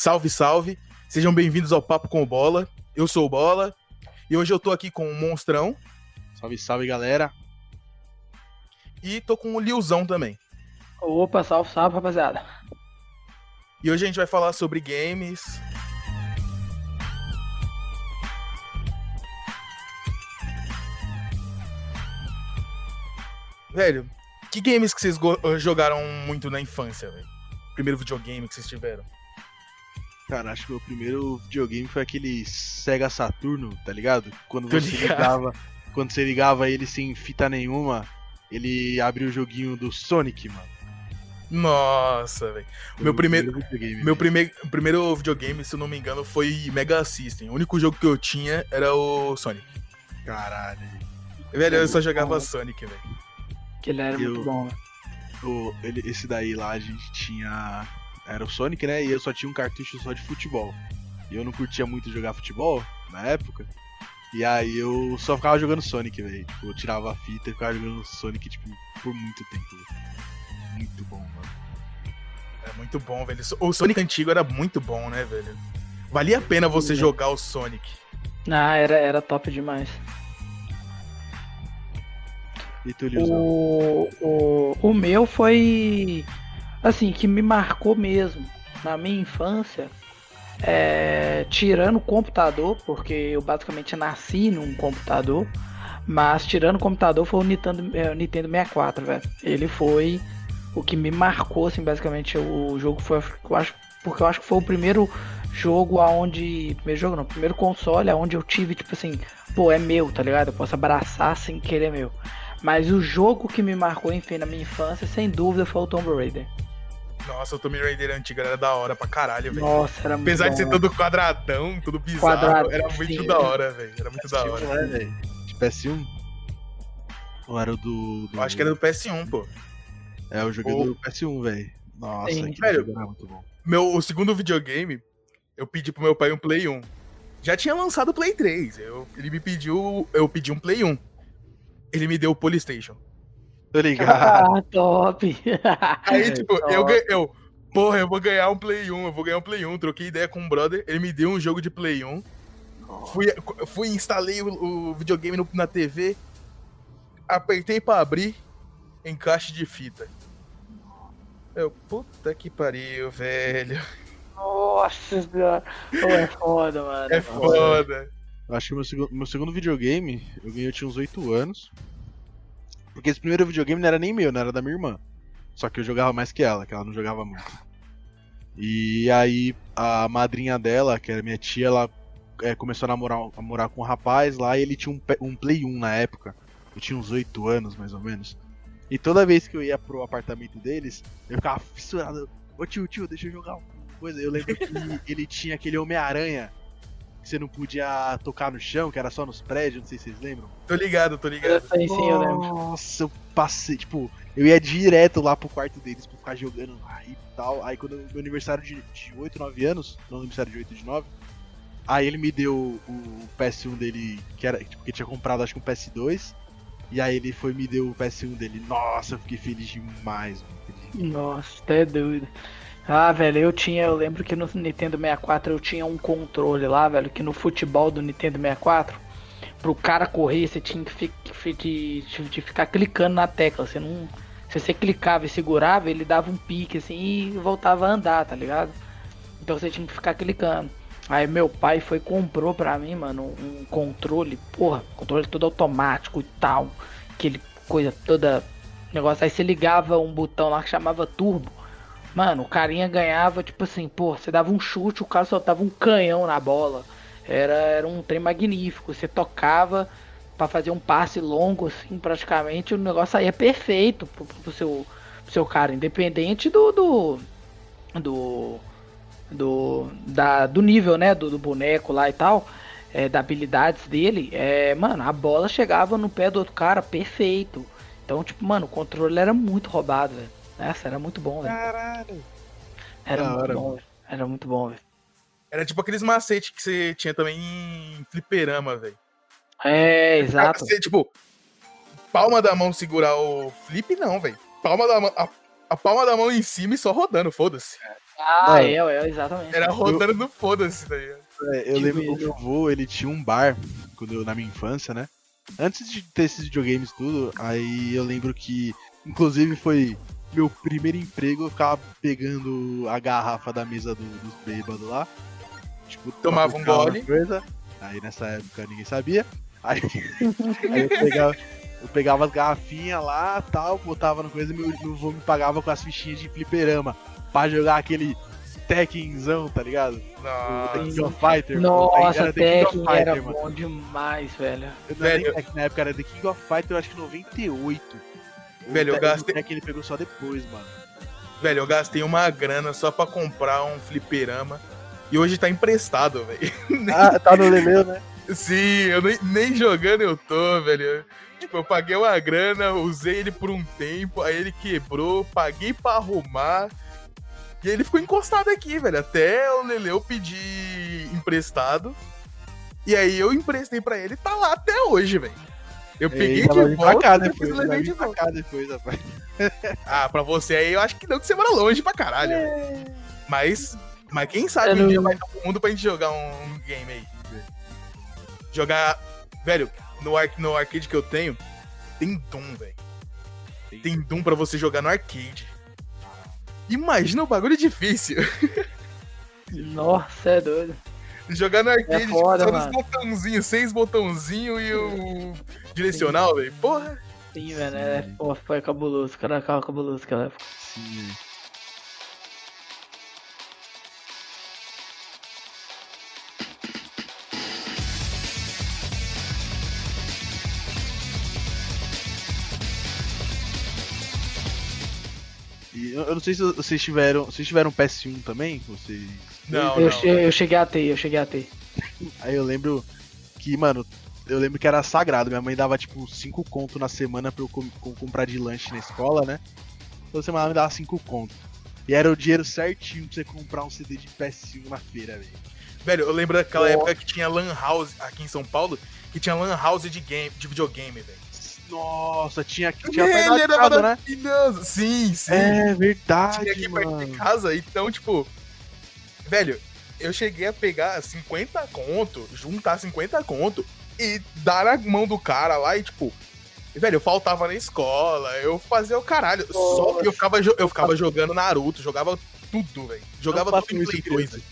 Salve, salve. Sejam bem-vindos ao Papo com o Bola. Eu sou o Bola e hoje eu tô aqui com o Monstrão Salve, salve, galera. e tô com o Liuzão também. Opa, salve, salve, rapaziada. E hoje a gente vai falar sobre games. Velho, que games que vocês jogaram muito na infância, velho? Primeiro videogame que vocês tiveram? Cara, acho que meu primeiro videogame foi aquele Sega Saturno, tá ligado? Quando você ligado. ligava, quando você ligava ele sem fita nenhuma, ele abria o joguinho do Sonic, mano. Nossa, velho. Meu o primeiro- videogame. Meu primeiro, primeiro videogame, se eu não me engano, foi Mega System. O único jogo que eu tinha era o Sonic. Caralho. Velho, eu só jogava Sonic, velho. Que ele era Eu- muito bom, velho. Ele, esse daí lá a gente tinha. Era o Sonic, né? E eu só tinha um cartucho só de futebol. E eu não curtia muito jogar futebol na época. E aí eu só ficava jogando Sonic, velho. Tipo, eu tirava a fita e ficava jogando Sonic, tipo, por muito tempo. Muito bom, mano. Era muito bom, velho. O Sonic antigo era muito bom, né, velho? Valia a pena você jogar o Sonic. Ah, era, era top demais. E tu? O, o, o meu foi. Assim, que me marcou mesmo. Na minha infância. É, tirando o computador, porque eu basicamente nasci num computador. Mas tirando o computador foi o Nintendo, é, o Nintendo 64, velho. Ele foi o que me marcou, assim, basicamente. O jogo foi. Eu acho, porque eu acho que foi o primeiro jogo aonde. Primeiro jogo não, primeiro console aonde eu tive, tipo assim, pô, é meu, tá ligado? Eu posso abraçar sem querer meu. Mas o jogo que me marcou, enfim, na minha infância, sem dúvida, foi o Tomb Raider. Nossa, o Tomb Raider antigo era da hora pra caralho, velho. Nossa, era muito Apesar de ser todo quadradão, tudo bizarro, Quadrado, era muito sim. da hora, velho. Era muito da PS1, hora. né, velho? De PS1? Ou era o do. do- Eu acho que era do PS1, pô. É, eu joguei Ou- do PS1, velho. Nossa, Sim. aquele Velho, jogo era muito bom. Meu, o segundo videogame, eu pedi pro meu pai um Play 1. Já tinha lançado o Play 3. Eu, ele me pediu. Eu pedi um Play 1. Ele me deu o Polystation. Tô ligado. Ah, top! Aí, É, tipo, top. eu, ganhei- eu. Porra, eu vou ganhar um Play 1, eu vou ganhar um Play 1. Troquei ideia com um brother, ele me deu um jogo de Play 1. Fui, fui instalei o, o videogame no- na TV. Apertei pra abrir. Encaixe de fita. Eu, puta que pariu, velho. Nossa senhora! É foda, mano. É foda. Eu acho que meu segundo, meu segundo videogame, eu ganhei, eu tinha uns 8 anos. Porque esse primeiro videogame não era nem meu, não era da minha irmã. Só que eu jogava mais que ela, que ela não jogava muito. E aí a madrinha dela, que era minha tia, ela é, começou a namorar, a morar com um rapaz lá e ele tinha um, um Play 1 na época. Eu tinha uns 8 anos, mais ou menos. E toda vez que eu ia pro apartamento deles, eu ficava fissurado. Ô tio, tio, deixa eu jogar uma coisa. Eu lembro que ele tinha aquele Homem-Aranha que você não podia tocar no chão, que era só nos prédios, não sei se vocês lembram. Tô ligado, tô ligado. Sim, sim, eu lembro. Nossa, eu passei, tipo, eu ia direto lá pro quarto deles pra ficar jogando aí e tal. Aí quando meu aniversário de, de 8, 9 anos, não aniversário de 8 de 9, aí ele me deu o PS1 dele, que era, tipo, que tinha comprado acho que um PS2. E aí ele foi e me deu o PS1 dele. Nossa, eu fiquei feliz demais, mano. Nossa, até doido. Ah, velho, eu tinha, eu lembro que no Nintendo 64 eu tinha um controle lá, velho, que no futebol do Nintendo 64, pro cara correr, você tinha que, fi- fi- de, de- ficar clicando na tecla. Você não. Se você clicava e segurava, ele dava um pique assim e voltava a andar, tá ligado? Então você tinha que ficar clicando. Aí meu pai foi comprou pra mim, mano, um controle, porra, controle todo automático e tal. Aquele coisa toda. Negócio. Aí você ligava um botão lá que chamava turbo. Mano, o carinha ganhava, tipo assim, pô, você dava um chute, o cara soltava um canhão na bola. Era, era um trem magnífico. Você tocava pra fazer um passe longo, assim, praticamente, o negócio saía perfeito pro, pro seu, pro seu cara, independente do. do. do, do, da, do nível, né? Do, do boneco lá e tal. É, da habilidades dele, é, mano, a bola chegava no pé do outro cara perfeito. Então, tipo, mano, o controle era muito roubado, velho. Essa era muito bom, velho. Caralho. Era da muito hora, bom, velho. Era muito bom, velho. Era tipo aqueles macetes que você tinha também em fliperama, velho. É, exato. Você, tipo, palma da mão segurar o flip, não, velho. Palma da mão. A, a palma da mão em cima e só rodando, foda-se. Ah, Mano. é, é, exatamente. Era rodando no foda-se, tá ligado? É, eu Que lembro que meu avô, ele tinha um bar quando eu, na minha infância, né? Antes de ter esses videogames tudo, aí eu lembro que, inclusive, foi meu primeiro emprego, eu ficava pegando a garrafa da mesa do- dos bêbados lá. Tipo, Tomava um gole. Coisa. Aí nessa época ninguém sabia. Aí, aí eu, pegava, eu pegava as garrafinhas lá tal, botava no coisa e meu, meu avô me pagava com as fichinhas de fliperama. Pra jogar aquele Tekkenzão, tá ligado? O Nossa. The King of Fighter. Nossa, Era The King of Tekken era Fighter, mano. bom demais, velho. Eu não era Velho. Tekken na época era The King of Fighter, eu acho que 98. Velho, eu Te- gastei- O Tekken ele pegou só depois, mano. Velho, eu gastei uma grana só pra comprar um fliperama. E hoje tá emprestado, velho. Ah, tá no Leleu, né? Sim, eu nem, nem jogando eu tô, velho. Tipo, eu paguei uma grana, usei ele por um tempo, aí ele quebrou, paguei pra arrumar. E ele ficou encostado aqui, velho. Até o Leleu pedir emprestado. E aí eu emprestei pra ele e tá lá até hoje, velho. Eu peguei de vir pra volta cá depois, depois levei de pra volta. cá depois, rapaz. Ah, pra você aí eu acho que não, que você mora longe pra caralho. velho. Mas, mas quem sabe Eu um não- dia vai dar pro mundo pra gente jogar um game aí. Jogar. Velho, no, ar, no arcade que eu tenho, tem Doom, velho. Tem Doom pra você jogar no arcade. Imagina o bagulho difícil. Nossa, é doido. Jogar no arcade, É foda, tipo, só nos botãozinhos, seis botãozinhos e o direcional, velho. Porra. Sim, velho. É, pô, foi cabuloso. Cara, cara, cabuloso aquela época. Sim. E eu, eu não sei se vocês tiveram. Vocês tiveram PS1 também? Vocês. Não, eu, não. eu cheguei a ter, eu cheguei a ter. Aí eu lembro que, mano, eu lembro que era sagrado. Minha mãe dava tipo 5 conto na semana pra eu com- com- comprar de lanche na escola, né? Toda semana ela me dava 5 conto. E era o dinheiro certinho pra você comprar um CD de PS1 na feira, velho. Velho, eu lembro daquela época que tinha Lan House aqui em São Paulo, que tinha Lan House de, game, de videogame, velho. Nossa, tinha, tinha Ele era casa, né? Sim, sim. É tinha verdade, aqui perto de mano. casa, então, tipo. Velho, eu cheguei a pegar 50 conto, juntar 50 conto e dar na mão do cara lá e, tipo. Velho, eu faltava na escola, eu fazia o caralho. Só que eu ficava, eu ficava jogando Naruto, jogava tudo, velho. Jogava Não tudo em isso, Play 2, criança.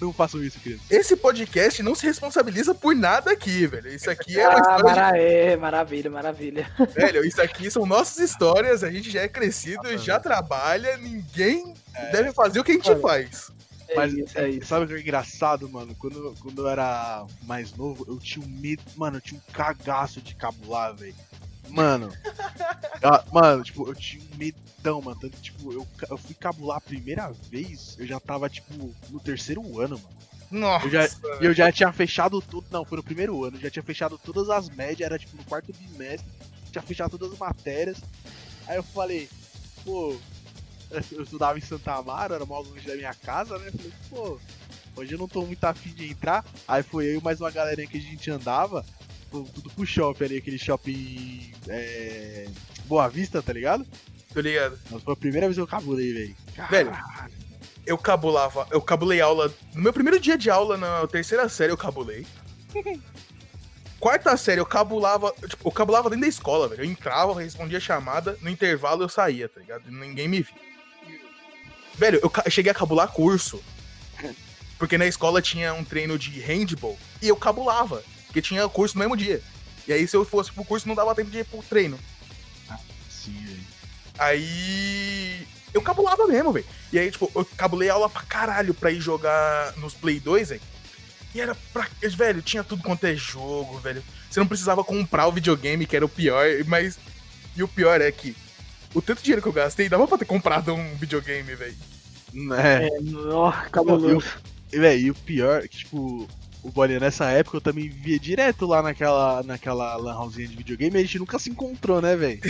Não façam isso, criança. Esse podcast não se responsabiliza por nada aqui, velho. Isso aqui é uma Ah, história mara... é, maravilha, maravilha. de... Velho, isso aqui são nossas histórias, a gente já é crescido, já trabalha, ninguém deve fazer o que a gente Mano, faz. É Mas isso, é isso. sabe o que é engraçado, mano? Quando, quando eu era mais novo, eu tinha um medo. Mano, eu tinha um cagaço de cabular, velho. Mano. ah, mano, tipo, eu tinha um medão, mano. Tanto, tipo, eu, eu fui cabular a primeira vez, eu já tava, tipo, no terceiro ano, mano. Nossa. Eu já, E eu já tinha fechado tudo. Não, foi no primeiro ano. Eu já tinha fechado todas as médias. Era tipo no quarto bimestre. Tinha fechado todas as matérias. Aí eu falei, pô. Eu estudava em Santa Amaro, era mal longe da minha casa, né? Eu falei, pô, hoje eu não tô muito afim de entrar. Aí foi eu e mais uma galerinha que a gente andava. Tudo pro shopping ali, aquele shopping. É, Boa Vista, tá ligado? Tô ligado. Mas foi a primeira vez que eu cabulei, velho. Velho, eu cabulava, eu cabulei aula. No meu primeiro dia de aula, na terceira série, eu cabulei. Quarta série, eu cabulava. Tipo, eu cabulava dentro da escola, velho. Eu entrava, respondia a chamada, no intervalo eu saía, tá ligado? Ninguém me via. Velho, eu, eu cheguei a cabular curso. Porque na escola tinha um treino de handball e eu cabulava. Porque tinha curso no mesmo dia. E aí, se eu fosse pro curso, não dava tempo de ir pro treino. Sim, velho. Aí. Eu cabulava mesmo, velho. E aí, tipo, eu cabulei aula pra caralho pra ir jogar nos Play 2, velho. E era pra. Velho, tinha tudo quanto é jogo, velho. Você não precisava comprar o videogame, que era o pior, mas. E o pior é que. O tanto de dinheiro que eu gastei, dava pra ter comprado um videogame, velho. É. É, ó, cabuloso. E, véi, e o pior é que, tipo, o Bolinha, nessa época eu também via direto lá naquela, naquela lan housinha de videogame e a gente nunca se encontrou, né, velho?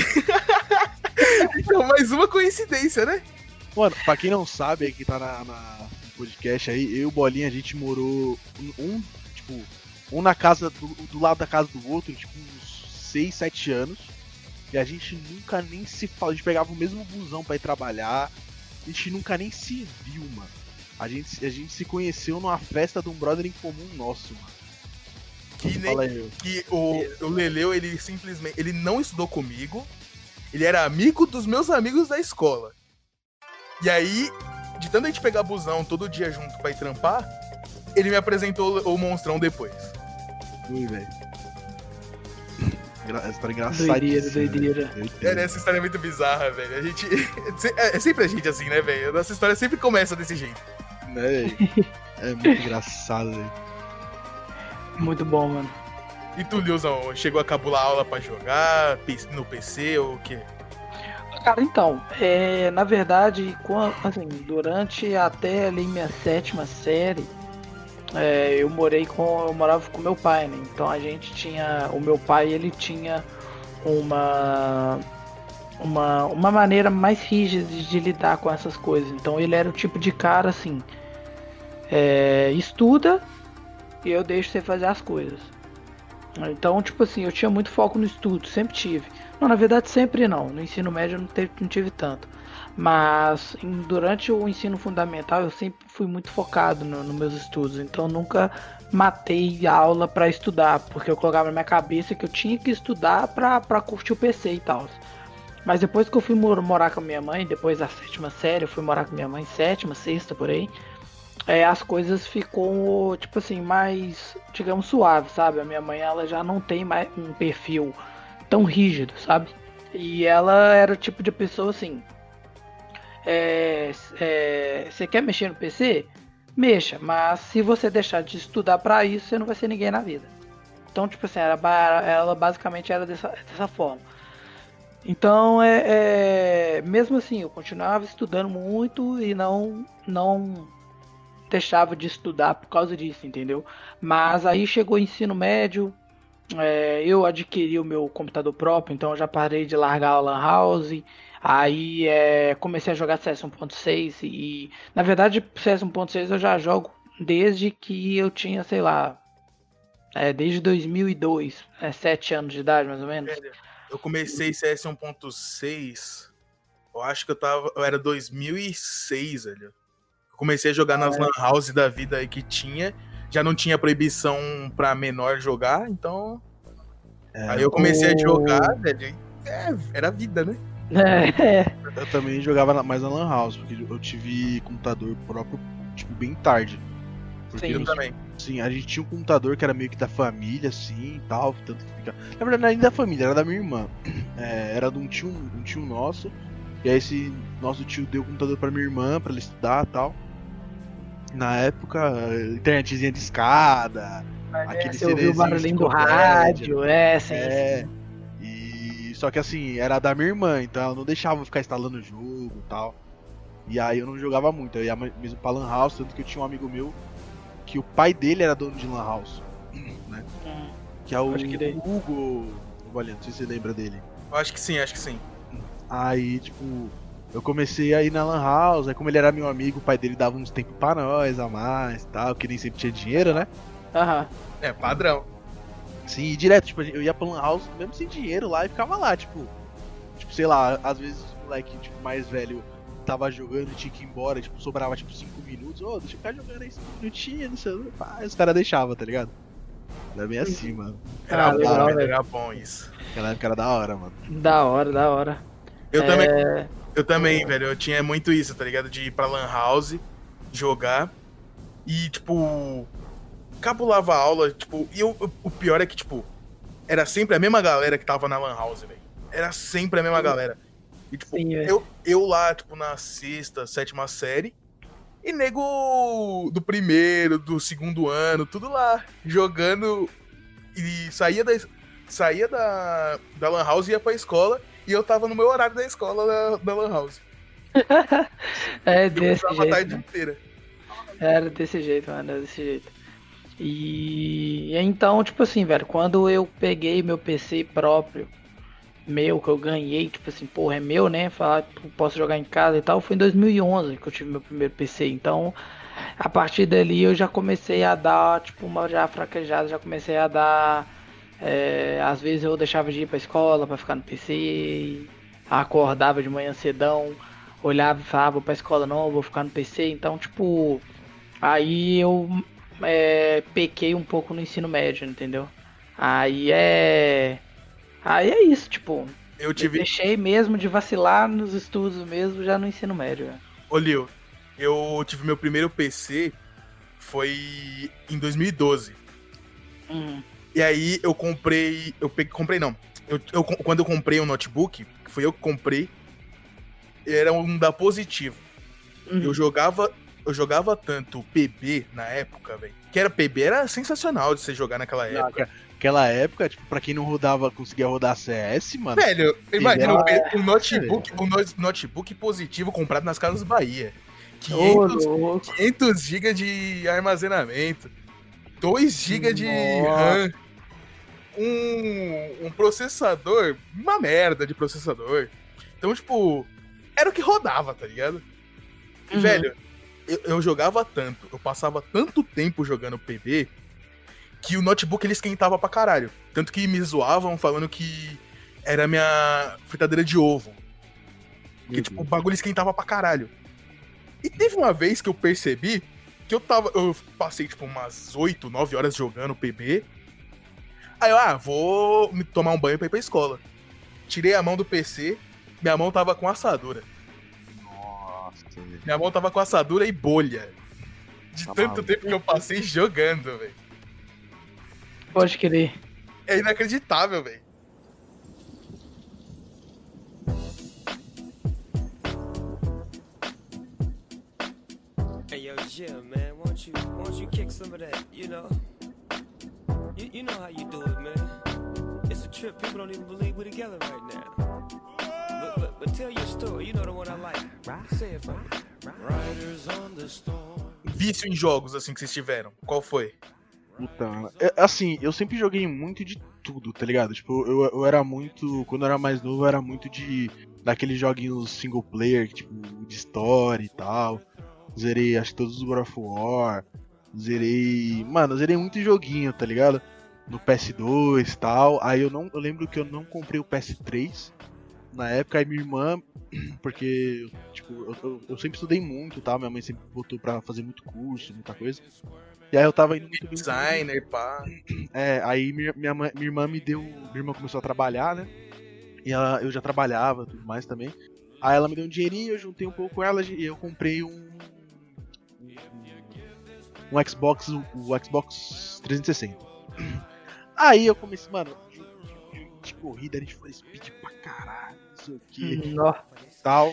Então, mais uma coincidência, né? Mano, pra quem não sabe aí que tá na, na- no podcast aí, eu e o Bolinha, a gente morou um, um, tipo, um na casa do, do lado da casa do outro, tipo, uns 6, 7 anos. E a gente nunca nem se fala, a gente pegava o mesmo busão pra ir trabalhar. a gente nunca nem se viu, mano. A gente, a gente se conheceu numa festa de um brother em comum nosso, mano. Que, nem, que o, o Leleu, ele simplesmente. Ele não estudou comigo. Ele era amigo dos meus amigos da escola. E aí, de tanto a gente pegar busão todo dia junto pra ir trampar, ele me apresentou o monstrão depois. Ui, velho. Essa história engraçadíssima. Doideira, doideira. É, essa história é muito bizarra, velho. A gente. É, é sempre a gente assim, né, velho? Nossa história sempre começa desse jeito. Né, É muito engraçado, velho. Muito bom, mano. E tu, Liozão, chegou a cabular aula pra jogar no PC ou o quê? Cara, então, é, na verdade, assim, durante até ali minha sétima série, é, eu morei com. Eu morava com meu pai, né? Então a gente tinha. O meu pai ele tinha uma. Uma, uma maneira mais rígida de lidar com essas coisas. Então ele era o tipo de cara assim. É, estuda e eu deixo você fazer as coisas. Então, tipo assim, eu tinha muito foco no estudo, sempre tive. Não, na verdade, sempre não. No ensino médio eu não, teve, não tive tanto. Mas em, durante o ensino fundamental eu sempre fui muito focado nos no meus estudos. Então nunca matei aula para estudar, porque eu colocava na minha cabeça que eu tinha que estudar pra curtir o PC e tal. Mas depois que eu fui morar com a minha mãe, depois da sétima série, eu fui morar com minha mãe, sétima, sexta por aí é, as coisas ficou, tipo assim, mais, digamos, suave, sabe? A minha mãe, ela já não tem mais um perfil tão rígido, sabe? E ela era o tipo de pessoa assim. É, é, você quer mexer no PC? Mexa, mas se você deixar de estudar para isso, você não vai ser ninguém na vida. Então, tipo assim, era, ela basicamente era dessa, dessa forma. Então, é, é, mesmo assim, eu continuava estudando muito e não, não deixava de estudar por causa disso, entendeu? Mas aí chegou o ensino médio, é, eu adquiri o meu computador próprio, então já parei de largar a Lan House. Aí é, comecei a jogar CS 1.6 e na verdade CS 1.6 eu já jogo desde que eu tinha, sei lá, é, desde 2002, é, 7 anos de idade mais ou menos. Eu comecei CS 1.6, eu acho que eu tava, eu era 2006, velho comecei a jogar nas é. lan house da vida aí que tinha. Já não tinha proibição pra menor jogar, então. É, aí eu comecei o... a jogar, velho. É, era vida, né? É. Eu também jogava mais na Lan House, porque eu tive computador próprio, tipo, bem tarde. Porque sim, eu também. Sim, a gente tinha um computador que era meio que da família, assim e tal. Tanto que fica... Na verdade, não era nem da família, era da minha irmã. É, era de um tio, um tio nosso. E aí esse nosso tio deu o computador pra minha irmã, pra ela estudar e tal. Na época, internetzinha de escada, Mas aquele é, você o barulhinho do rádio, é, sim, é. Sim. Só que assim, era da minha irmã, então ela não deixava eu ficar instalando o jogo e tal. E aí eu não jogava muito, eu ia mesmo pra Lan House, tanto que eu tinha um amigo meu que o pai dele era dono de Lan House, né? Hum, que é o Hugo Valente, não sei se você lembra dele. Eu acho que sim, acho que sim. Aí, tipo, eu comecei a ir na Lan House, aí como ele era meu amigo, o pai dele dava uns tempos pra nós a mais tal, que nem sempre tinha dinheiro, né? Aham. É, padrão. Sim, e direto, tipo, eu ia pra Lan House mesmo sem dinheiro lá e ficava lá, tipo. Tipo, sei lá, às vezes o moleque tipo, mais velho tava jogando e tinha que ir embora, tipo, sobrava tipo 5 minutos, ô, oh, deixa eu ficar jogando aí 5 minutinhos, não sei, pá, os caras deixavam, tá ligado? Era bem assim, mano. Era, ah, legal, era bom isso. Aquela época era da hora, mano. Da hora, da hora. Eu é... também. Eu também, velho. Eu tinha muito isso, tá ligado? De ir pra Lan House, jogar. E, tipo. Cabulava a aula, tipo. E eu, o pior é que, tipo. Era sempre a mesma galera que tava na Lan House, velho. Era sempre a mesma galera. E, tipo, Sim, eu, eu lá, tipo, na sexta, sétima série. E nego do primeiro, do segundo ano, tudo lá, jogando. E saía da, saía da, da Lan House e ia pra escola. E eu tava no meu horário da escola da, da Lan House. é desse eu jeito. a tarde inteira. Era desse jeito, mano, era desse jeito. E então, tipo assim, velho, quando eu peguei meu PC próprio, meu, que eu ganhei, tipo assim, porra, é meu, né? Falar, posso jogar em casa e tal, foi em 2011 que eu tive meu primeiro PC. Então, a partir dali eu já comecei a dar, tipo, uma já fraquejada, já comecei a dar é, às vezes eu deixava de ir pra escola para ficar no PC, acordava de manhã cedão, olhava e falava, vou pra escola não, vou ficar no PC. Então, tipo, aí eu é, pequei um pouco no ensino médio, entendeu? Aí é. Aí é isso, tipo. Eu tive. Deixei mesmo de vacilar nos estudos mesmo já no ensino médio. Ô, Lio, eu tive meu primeiro PC foi em 2012. Uhum. E aí eu comprei. Eu peguei, comprei não. Eu, eu, quando eu comprei um notebook, que foi eu que comprei, era um da Positivo. Uhum. Eu jogava. Eu jogava tanto PB na época, velho. Que era PB, era sensacional de você jogar naquela época. Aquela época, tipo, pra quem não rodava, conseguia rodar CS, mano. Velho, imagina era... um, notebook, um notebook positivo comprado nas casas Bahia. 500, oh, 500 GB de armazenamento, 2 GB de RAM, um, um processador, uma merda de processador. Então, tipo, era o que rodava, tá ligado? E, uhum. velho, eu, eu, jogava tanto, eu passava tanto tempo jogando PB que o notebook ele esquentava pra caralho. Tanto que me zoavam falando que era minha fritadeira de ovo. Que, tipo, o bagulho esquentava pra caralho. E teve uma vez que eu percebi que eu tava. Eu passei, tipo, umas 8, 9 horas jogando PB. Aí eu, ah, vou me tomar um banho pra ir pra escola. Tirei a mão do PC, minha mão tava com assadura. Minha mão tava com assadura e bolha. De tá tanto maluco. tempo que eu passei jogando, velho. Pode querer. É inacreditável, velho. yeah, man. Won't you, won't you kick some of that, you know? You, you know how you do it, man. It's a trip. People don't even believe we're together right now. But, tell your story. You know the one I like. Say it for me. Riders on the storm. Vício em jogos, assim, que vocês tiveram. Qual foi? Puta, é, assim, eu sempre joguei muito de tudo, tá ligado? Tipo, eu, eu era muito. Quando eu era mais novo, eu era muito de. daqueles joguinhos single player, tipo, de story e tal. Zerei acho todos os God of War. Zerei. Mano, zerei muito joguinho, tá ligado? No PS2 e tal. Aí eu não. Eu lembro que eu não comprei o PS3. Na época, aí minha irmã. Porque, tipo, eu, eu, eu sempre estudei muito tal. Minha mãe sempre botou pra fazer muito curso, muita coisa. E aí eu tava indo muito Designer, pá. É, aí minha, minha, minha irmã me deu. Minha irmã começou a trabalhar, né? E ela, eu já trabalhava tudo mais também. Aí ela me deu um dinheirinho, eu juntei um pouco com ela e eu comprei um um Xbox, o Xbox 360. Aí eu comecei, mano, de corrida, a gente foi speed pra caralho, sei o que, tal.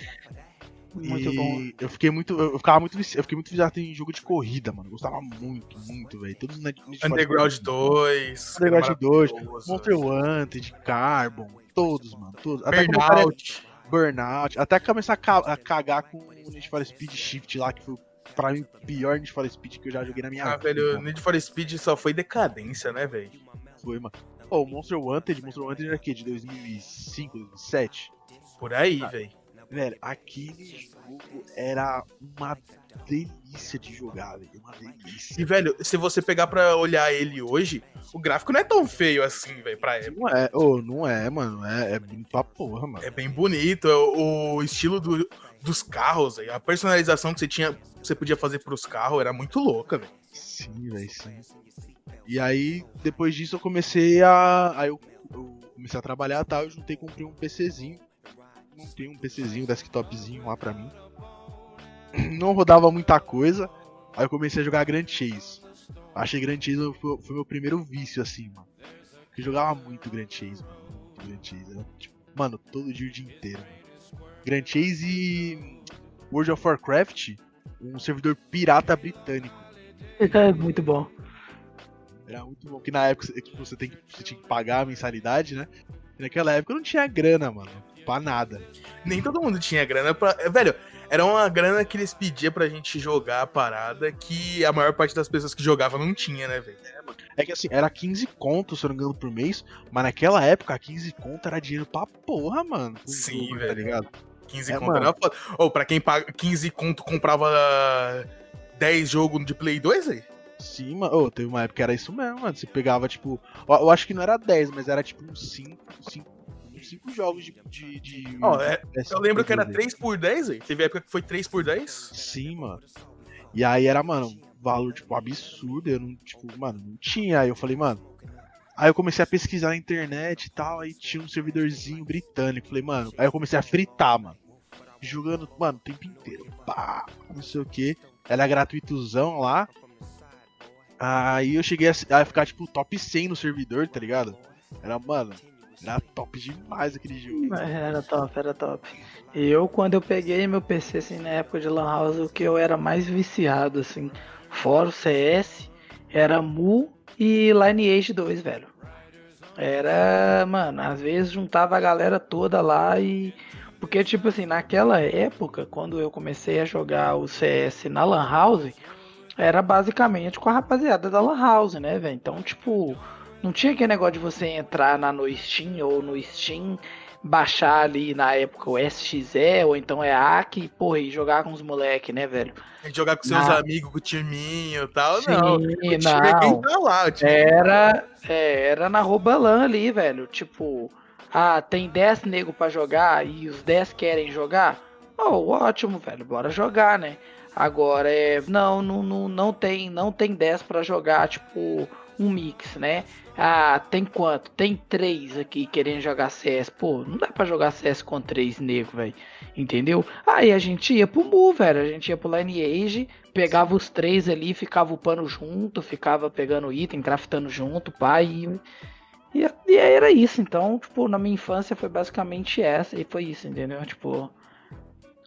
Muito e bom. Eu fiquei muito. Eu ficava muito. Eu fiquei muito viciado em jogo de corrida, mano. gostava muito, muito, velho. Todos os Underground 2. Underground 2, Monster Wanted, Carbon, todos, mano. Todos. Burnout. Burnout. Até começar a cagar com o Need for Speed Shift lá, que foi pra mim, pior Need for Speed que eu já joguei na minha ah, vida. Ah, velho, Need for Speed só foi decadência, né, velho? Foi, mano. Pô, oh, Monster Wanted, Monster Wanted era aqui, de 2005, 2007? Por aí, ah, velho. Velho, aquele jogo era uma delícia de jogar, velho. Uma delícia. E, velho, se você pegar pra olhar ele hoje, o gráfico não é tão feio assim, velho, pra época. Não é, oh, não é, mano. É, é bonito pra porra, mano. É bem bonito. É o, o estilo do, dos carros, véio. a personalização que você tinha, você podia fazer pros carros era muito louca, velho. Sim, velho, sim. E aí, depois disso, eu comecei a. Aí eu, eu comecei a trabalhar e tal, eu juntei comprei um PCzinho. Montei um PCzinho, desktopzinho lá pra mim. Não rodava muita coisa. Aí eu comecei a jogar Grand Chase. Achei Grand Chase foi, foi meu primeiro vício, assim, mano. Porque jogava muito Grand Chase, mano. Muito Grand Chase. Era, tipo, mano, todo dia o dia inteiro, mano. Grand Chase e World of Warcraft, um servidor pirata britânico. É muito bom. Era muito bom, que na época tipo, você, tem que, você tinha que pagar a mensalidade, né? E naquela época não tinha grana, mano. Pra nada. Nem todo mundo tinha grana pra. É, velho, era uma grana que eles pediam pra gente jogar a parada que a maior parte das pessoas que jogavam não tinha, né, velho? É, é que assim, era 15 contos, se eu não me engano, por mês, mas naquela época 15 conto era dinheiro pra porra, mano. Sim, jogo, tá velho. Tá ligado? 15 é, conto era foda. Ou, oh, pra quem paga 15 conto comprava 10 jogos de Play 2 aí? Sim, mano. Oh, teve uma época que era isso mesmo, mano. Você pegava, tipo. Eu, acho que não era 10, mas era tipo uns 5, 5 cinco jogos de. de, de Ó, é, eu lembro que era pra 3 por 10, velho. Teve época que foi 3 por 10. Sim, mano. E aí era, mano, um valor, tipo, absurdo. Eu não, tipo, mano, não tinha. Aí eu falei, mano. Aí eu comecei a pesquisar na internet e tal. Aí tinha um servidorzinho britânico. Falei, mano. Aí eu comecei a fritar, mano. Jogando, mano, o tempo inteiro. Pá, não sei o que. Era gratuitozão lá. Aí eu cheguei a, a ficar, tipo, top 100 no servidor, tá ligado? Era, mano, era top demais aquele jogo. Era top, era top. Eu, quando eu peguei meu PC, assim, na época de Lan House, o que eu era mais viciado, assim, fora o CS, era Mu e Lineage 2, velho. Era, mano, às vezes juntava a galera toda lá e. Porque, tipo assim, naquela época, quando eu comecei a jogar o CS na Lan House, era basicamente com a rapaziada da Lan House, né, velho? Então, tipo, não tinha aquele negócio de você entrar na, no Steam ou no Steam, baixar ali na época o SXE ou então é e, porra, e jogar com os moleque, né, velho? Tem que jogar com seus Não. amigos, com o timinho e tal. Sim, não. O é quem não. tá lá. Era, é, era na Robalan ali, velho. Tipo, ah, tem 10 nego pra jogar e os 10 querem jogar? Oh, ótimo, velho, bora jogar, né? Agora é, não, não, não, não tem, não tem 10 pra jogar, tipo, um mix, né? Ah, tem quanto? Tem 3 aqui querendo jogar CS. Pô, não dá pra jogar CS com 3 nego, velho. Entendeu? Aí a gente ia pro Mu, velho. A gente ia pro Lineage, pegava os três ali, ficava upando junto, ficava pegando item, craftando junto, pai. E, e, e era isso. Então, tipo, na minha infância foi basicamente essa. E foi isso, entendeu? Tipo.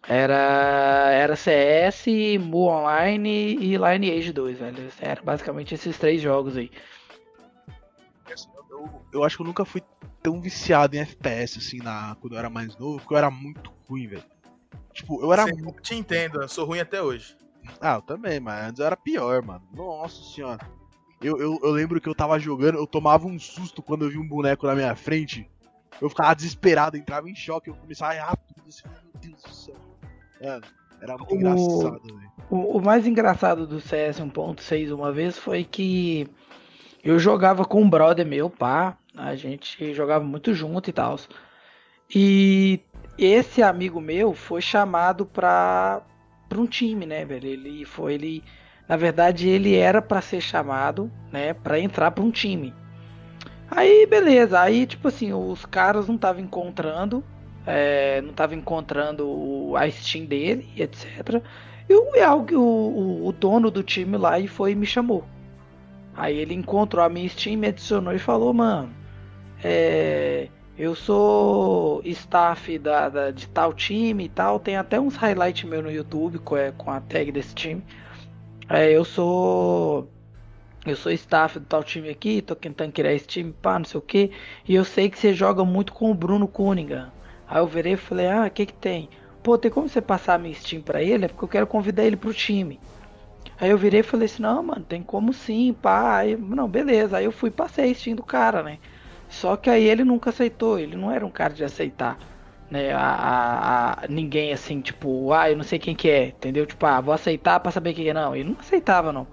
Era, era CS, Mu Online e Lineage 2, velho. Era basicamente esses três jogos aí. Eu, eu acho que eu nunca fui tão viciado em FPS, assim, na, quando eu era mais novo, porque eu era muito ruim, velho. Tipo, eu era Cê- Te entendo, eu sou ruim até hoje. Ah, eu também, mas antes eu era pior, mano. Nossa senhora. Eu, eu, eu lembro que eu tava jogando, eu tomava um susto quando eu vi um boneco na minha frente. Eu ficava desesperado, entrava em choque, eu começava a errar tudo. Assim, meu Deus do céu. Mano, era muito O- engraçado, velho. O, o mais engraçado do CS 1.6 uma vez foi que eu jogava com um brother meu, pá. A gente jogava muito junto e tal. E esse amigo meu foi chamado pra, pra um time, né, velho? Ele foi, ele. Na verdade, ele era pra ser chamado, né, pra entrar pra um time. Aí, beleza. Aí, tipo assim, os caras não estavam encontrando. É, não estavam encontrando o- a Steam dele, etc. E algo- o, o, o dono do time lá e foi e me chamou. Aí ele encontrou a minha Steam, me adicionou e falou, mano, é, eu sou staff da, da- de tal time e tal, tem até uns highlights meu no YouTube com, é, com a tag desse time. É, eu sou. Eu sou staff do tal time aqui, tô tentando criar esse time, pá, não sei o que. E eu sei que você joga muito com o Bruno Cunningham. Aí eu virei e falei, ah, o que que tem? Pô, tem como você passar minha Steam pra ele? É porque eu quero convidar ele pro time. Aí eu virei e falei assim, não, mano, tem como sim, pá. Aí, não, beleza. Aí eu fui e passei a Steam do cara, né? Só que aí ele nunca aceitou, ele não era um cara de aceitar. Né, a, a- a- ninguém assim, tipo, ah, eu não sei quem que é, entendeu? Tipo, ah, vou aceitar pra saber quem é. Não, ele não aceitava, não.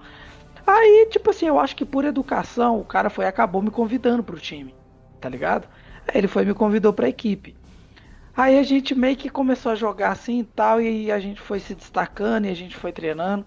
Aí, tipo assim, eu acho que por educação, o cara foi acabou me convidando pro time, tá ligado? Aí ele foi me convidou pra equipe. Aí a gente meio que começou a jogar assim e tal, e a gente foi se destacando e a gente foi treinando.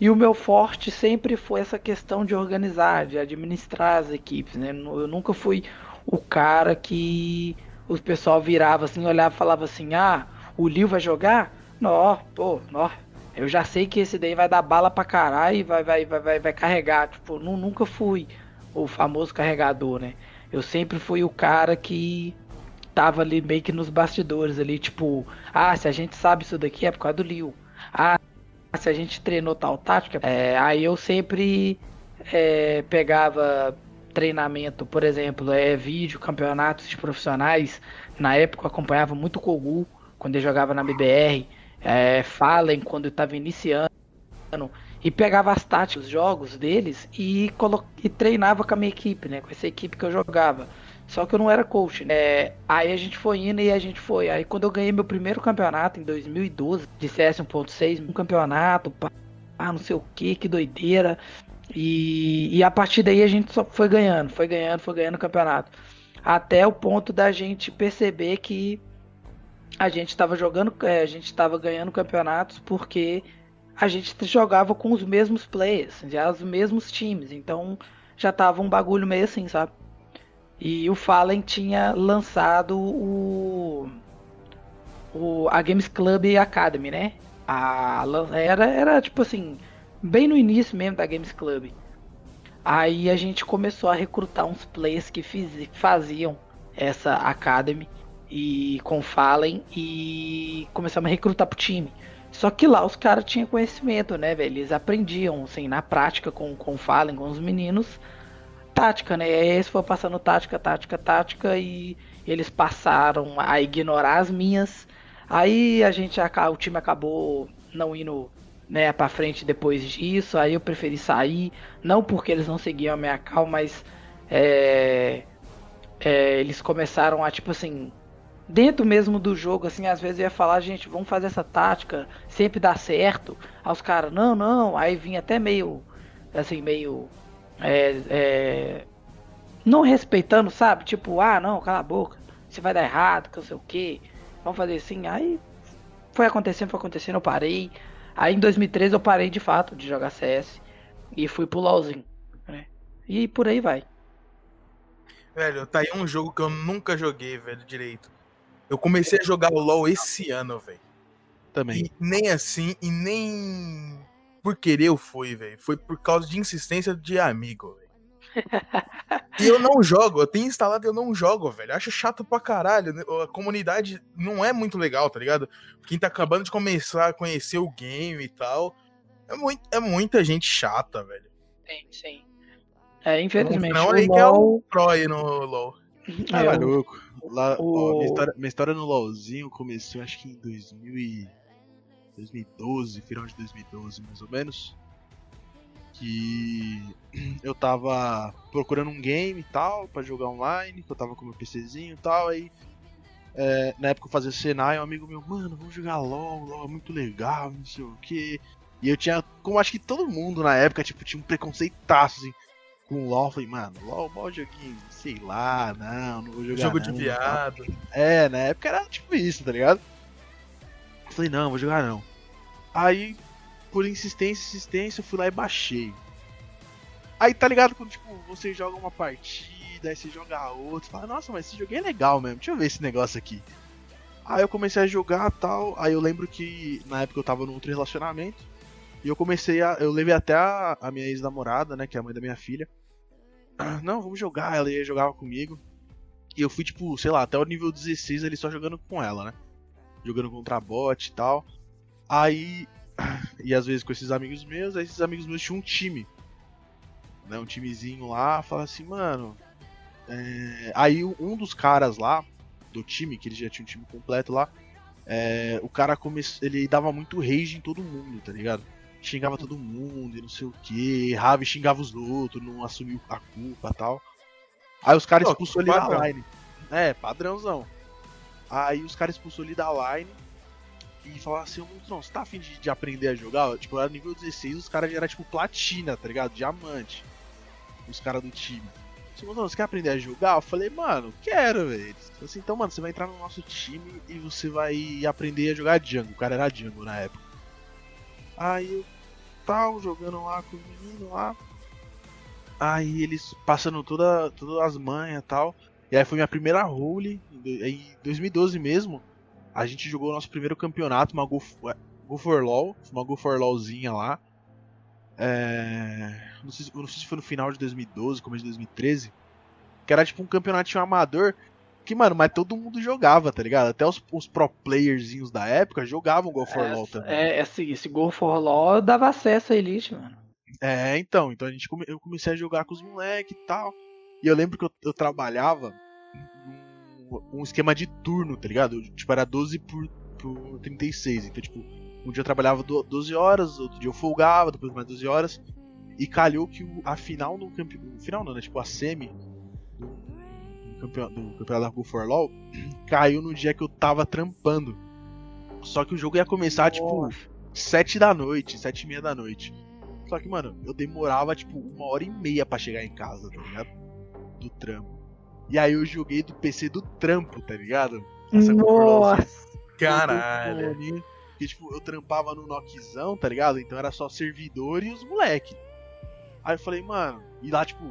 E o meu forte sempre foi essa questão de organizar, de administrar as equipes, né? Eu nunca fui o cara que o pessoal virava assim, olhava e falava assim: ah, o Lil vai jogar? Nó, pô, nó. Eu já sei que esse daí vai dar bala pra caralho e vai, vai, vai, vai, vai carregar. Tipo, nu- nunca fui o famoso carregador, né? Eu sempre fui o cara que tava ali meio que nos bastidores ali, tipo, ah, se a gente sabe isso daqui é por causa do Liu. Ah, se a gente treinou tal tática, é, aí eu sempre é, pegava treinamento, por exemplo, é vídeo, campeonatos de profissionais. Na época eu acompanhava muito o Kogu quando ele jogava na BBR, é, Fallen quando eu tava iniciando e pegava as táticas dos jogos deles e, colo- e treinava com a minha equipe, né? Com essa equipe que eu jogava. Só que eu não era coach, né? É, aí a gente foi indo e a gente foi. Aí quando eu ganhei meu primeiro campeonato em 2012 de CS 1.6, um campeonato, pá, ah, não sei o que, que doideira. E, e a partir daí a gente só foi ganhando, foi ganhando, foi ganhando o campeonato. até o ponto da gente perceber que a gente estava jogando, é, a gente estava ganhando campeonatos porque a gente jogava com os mesmos players, já os mesmos times, então já tava um bagulho meio assim, sabe? E o Fallen tinha lançado o, o a Games Club Academy, né? A, era, era tipo assim, bem no início mesmo da Games Club. Aí a gente começou a recrutar uns players que fiz, faziam essa Academy e com Fallen e começamos a recrutar pro time. Só que lá os caras tinham conhecimento, né, velho? Eles aprendiam, assim, na prática com, com Fallen, com os meninos, tática, né? E eles foram passando tática, tática, tática e eles passaram a ignorar as minhas. Aí a gente, o time acabou não indo né, para frente depois disso. Aí eu preferi sair, não porque eles não seguiam a minha cal, mas é, é, eles começaram a tipo assim, dentro mesmo do jogo, assim, às vezes eu ia falar, gente, vamos fazer essa tática, sempre dá certo. Aí os caras, não, não, aí vinha até meio, assim, meio, é, é, não respeitando, sabe? Tipo, ah, não, cala a boca, você vai dar errado, que não sei o que, vamos fazer assim. Aí foi acontecendo, foi acontecendo, eu parei. Aí em 2013 eu parei de fato de jogar CS e fui pro LoLzinho, né? E por aí vai. Velho, tá aí um jogo que eu nunca joguei, velho, direito. Eu comecei a jogar o LoL esse ano, velho. Também. E nem assim, e nem por querer eu fui, velho. Foi por causa de insistência de amigo, velho. e eu não jogo, eu tenho instalado e eu não jogo, velho. Acho chato pra caralho. Né? A comunidade não é muito legal, tá ligado? Quem tá acabando de começar a conhecer o game e tal. É, muito, é muita gente chata, velho. Sim, sim. É, infelizmente. Não, aí LOL... que é o Pro aí no LoL. Ah, é, maluco. Lá, o... ó, minha, história, minha história no LoLzinho começou acho que em 2000 e... 2012, final de 2012 mais ou menos que eu tava procurando um game e tal para jogar online, que eu tava com meu PCzinho e tal, aí é, na época eu fazia Senai, um amigo meu, mano, vamos jogar LOL, LOL é muito legal, não sei o que. E eu tinha, como acho que todo mundo na época, tipo, tinha um preconceitaço assim, com LOL, falei, mano, LOL, mal joguinho, sei lá, não, não vou jogar. Jogo não, de viado. É, na época era tipo isso, tá ligado? Falei, não, vou jogar não. Aí por insistência, insistência, eu fui lá e baixei. Aí tá ligado quando tipo, você joga uma partida, aí você joga outra, fala, nossa, mas esse jogo é legal mesmo, deixa eu ver esse negócio aqui. Aí eu comecei a jogar tal, aí eu lembro que na época eu tava num outro relacionamento, e eu comecei a. Eu levei até a, a minha ex-namorada, né, que é a mãe da minha filha. Não, vamos jogar, ela ia jogava comigo. E eu fui, tipo, sei lá, até o nível 16 ali só jogando com ela, né? Jogando contra bot e tal. Aí e às vezes com esses amigos meus, aí esses amigos meus tinham um time. Né, um timezinho lá, fala assim, mano. É... Aí um dos caras lá, do time, que ele já tinha um time completo lá, é... o cara começou. Ele dava muito rage em todo mundo, tá ligado? Xingava todo mundo e não sei o que, errava e xingava os outros, não assumiu a culpa tal. Aí os caras expulsou ele da line. É, padrãozão. Aí os caras expulsou ele da line e falava assim, não, você tá afim de, de aprender a jogar? Tipo, era nível 16, os caras já era tipo platina, tá ligado? Diamante. Os caras do time. Assim, não, você quer aprender a jogar? Eu falei, mano, quero, velho. Assim, então, mano, você vai entrar no nosso time e você vai aprender a jogar Django. O cara era Django na época. Aí eu tal, jogando lá com o menino lá. Aí eles passando toda, todas as manhas e tal. E aí foi minha primeira role, em 2012 mesmo a gente jogou o nosso primeiro campeonato, uma Go, é, Go for LOL, uma Go for LOLzinha lá. É... Não, sei, não, sei, se foi no final de 2012, começo de 2013. Que era tipo um campeonatinho amador. Que, mano, mas todo mundo jogava, tá ligado? Até os, os pro playerzinhos da época jogavam Go for é, LOL também. É, esse, esse Go for LOL dava acesso à Elite, mano. É, então. Então a gente come, eu comecei a jogar com os moleques e tal. E eu lembro que eu, eu trabalhava um esquema de turno, tá ligado? Tipo, era 12 por, por 36. Então, tipo, um dia eu trabalhava 12 horas, outro dia eu folgava, depois mais 12 horas. E calhou que a final no campeonato. Final não, né? Tipo, a semi do, do campeonato, do campeonato da Go for LOL caiu no dia que eu tava trampando. Só que o jogo ia começar, tipo, 7 da noite, 7 e meia da noite. Só que, mano, eu demorava, tipo, uma hora e meia para chegar em casa, tá ligado? Do trampo. E aí eu joguei do PC do trampo, tá ligado? Nossa! Caralho. Porque, tipo, eu trampava no Nockzão, tá ligado? Então era só servidor e os moleque. Aí eu falei, mano, e lá, tipo,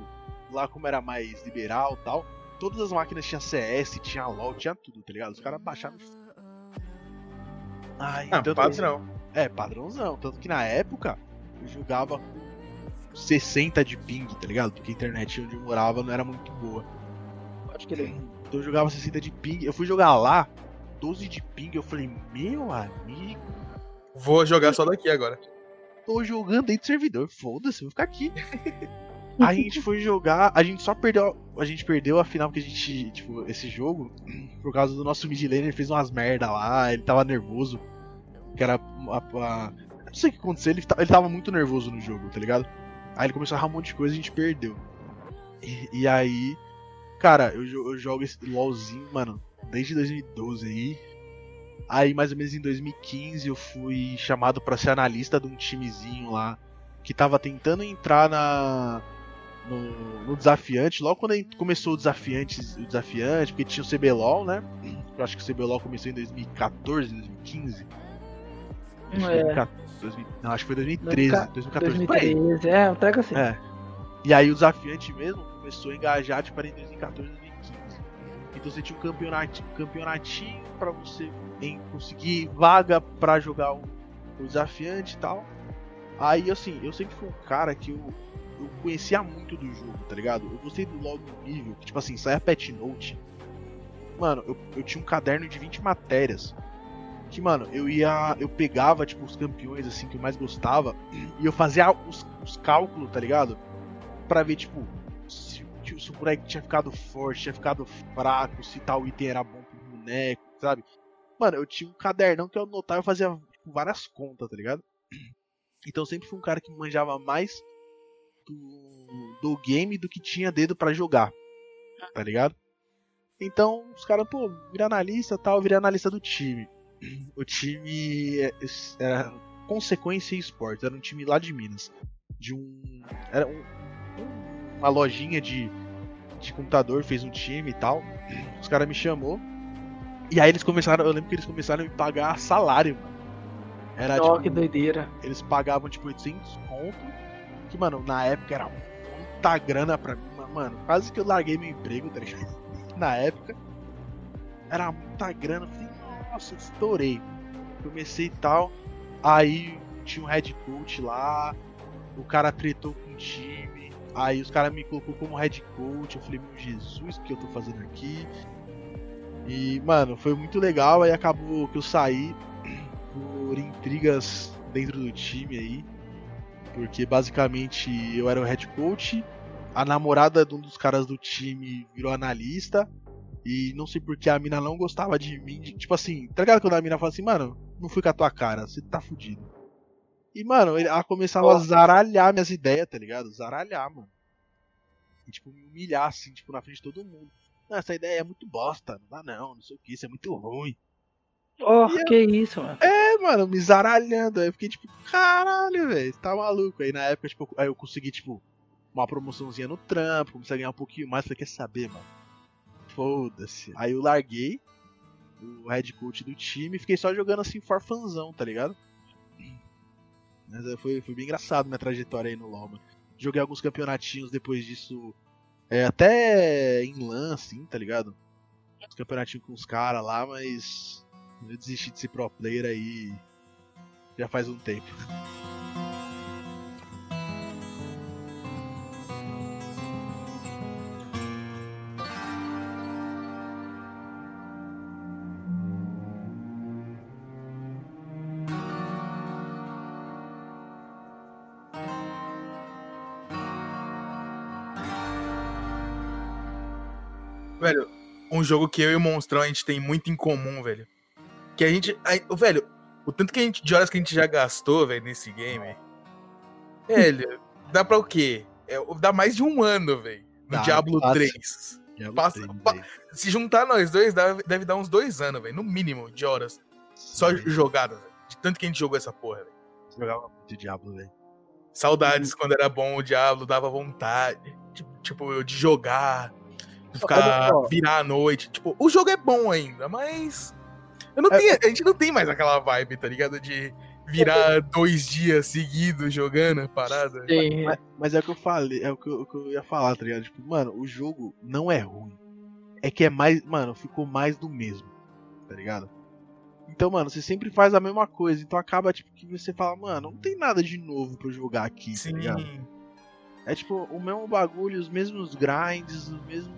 lá como era mais liberal e tal, todas as máquinas tinham CS, tinha LOL, tinha tudo, tá ligado? Os caras baixaram. Ai, Ah, tanto- padrão. É, padrãozão. Tanto que na época eu jogava com 60 de ping, tá ligado? Porque a internet onde eu morava não era muito boa. Pode crer. Então eu jogava 60 de ping. Eu fui jogar lá, 12 de ping. Eu falei, meu amigo, Vou jogar só daqui agora. tô jogando dentro do servidor. Foda-se, vou ficar aqui. a gente foi jogar, a gente só perdeu. A gente perdeu a final porque a gente, tipo, esse jogo, por causa do nosso mid laner, ele fez umas merda lá, ele tava nervoso. Que era a. a- eu não sei o que aconteceu, ele, ele tava muito nervoso no jogo, tá ligado? Aí ele começou a errar um monte de coisa e a gente perdeu. E, e aí, cara, eu, eu jogo esse LOLzinho, mano, desde 2012 aí. Aí, mais ou menos em 2015, eu fui chamado pra ser analista de um timezinho lá que tava tentando entrar na no, no desafiante. Logo quando começou o desafiante, o desafiante, porque tinha o CBLOL, né? Eu acho que o CBLOL começou em 2014, 2015. Acho que É. 2014, 2000 não, acho que foi 2013, 2014. por aí. 2013, é, um treco assim. É. E aí o desafiante mesmo começou a engajar tipo, em 2014, 2015. Então você tinha um campeonatinho, um campeonatinho pra você em- conseguir vaga pra jogar o, o desafiante e tal. Aí assim, eu sempre fui um cara que eu, eu conhecia muito do jogo, tá ligado? Eu gostei do LoL no nível, que tipo assim, sai a Pet Note. Mano, eu, eu tinha um caderno de 20 matérias. Que, mano, eu ia. Eu pegava, tipo, os campeões assim que eu mais gostava e eu fazia os, os cálculos, tá ligado? Pra ver, tipo, se, se o boneco tinha ficado forte, tinha ficado fraco, se tal item era bom pro boneco, sabe? Mano, eu tinha um cadernão que eu anotava e fazia tipo, várias contas, tá ligado? Então eu sempre fui um cara que manjava mais do, do game do que tinha dedo pra jogar, tá ligado? Então os caras, pô, vira analista tal, virei analista do time. O time é- era Consequência Esportes, era um time lá de Minas. De um. Era um, um- uma lojinha de, de computador, fez um time e tal. Os caras me chamou. E aí eles começaram, eu lembro que eles começaram a me pagar salário, mano. Era Ó, tipo, que doideira. eles pagavam tipo 800 conto, que mano, na época era muita grana pra mim, mano, quase que eu larguei meu emprego, tá ligado? Na época era muita grana, eu falei, nossa, estourei. Comecei e tal, aí tinha um head coach lá, o cara tretou com o time, aí os caras me colocou como head coach, eu falei, meu Jesus, o que eu tô fazendo aqui? E, mano, foi muito legal, aí acabou que eu saí por intrigas dentro do time aí. Porque basicamente eu era o head coach, a namorada de um dos caras do time virou analista. E não sei porque a mina não gostava de mim. de- tipo assim, tá ligado quando a mina fala assim, mano, não fui com a tua cara, você tá fudido. E, mano, ela começava a Nossa. zaralhar minhas ideias, tá ligado? Zaralhar, mano. E, tipo, me humilhar, assim, tipo, na frente de todo mundo. Não, essa ideia é muito bosta, não dá não, não sei o que, isso é muito ruim. Oh, E eu- que isso, mano. É, mano, me zaralhando. Aí eu fiquei tipo, caralho, velho, tá maluco. Aí na época, tipo, aí eu consegui, tipo, uma promoçãozinha no trampo, comecei a ganhar um pouquinho mais. Falei, quer saber, mano? Foda-se. Aí eu larguei o head coach do time e fiquei só jogando assim, forfanzão, tá ligado? Mas é, foi, foi bem engraçado minha trajetória aí no LoL, mano. Joguei alguns campeonatinhos depois disso, é, até em LAN, assim, tá ligado? Uns campeonatinhos com os caras lá, mas eu desisti de ser pro player aí já faz um tempo. Um jogo que eu e o Monstrão a gente tem muito em comum, velho. Que a gente. a- velho, o tanto que a gente, de horas que a gente já gastou, velho, nesse game. Velho, dá pra o quê? É, dá mais de um ano, velho. No Dá, Diablo fácil. 3. Já Passa- gostei, pa- velho. Se juntar nós dois, dá- deve dar uns dois anos, velho. No mínimo, de horas. Só Sim, jogadas, velho. De tanto que a gente jogou essa porra, velho. jogava muito Diablo, velho. Saudades quando era bom o Diablo, dava vontade. Tipo, Tipo, de jogar. Ficar, virar a noite. Tipo, o jogo é bom ainda, mas. Eu não É. tenho, a gente não tem mais aquela vibe, tá ligado? De virar dois dias seguidos jogando a parada. Sim. Mas, mas é o que eu falei, é o que eu, o que eu ia falar, tá ligado? Tipo, mano, o jogo não é ruim. É que é mais. Mano, ficou mais do mesmo, tá ligado? Então, mano, você sempre faz a mesma coisa. Então acaba, tipo, que você fala, mano, não tem nada de novo pra eu jogar aqui, tá Sim. ligado? É tipo, o mesmo bagulho, os mesmos grinds, o mesmo.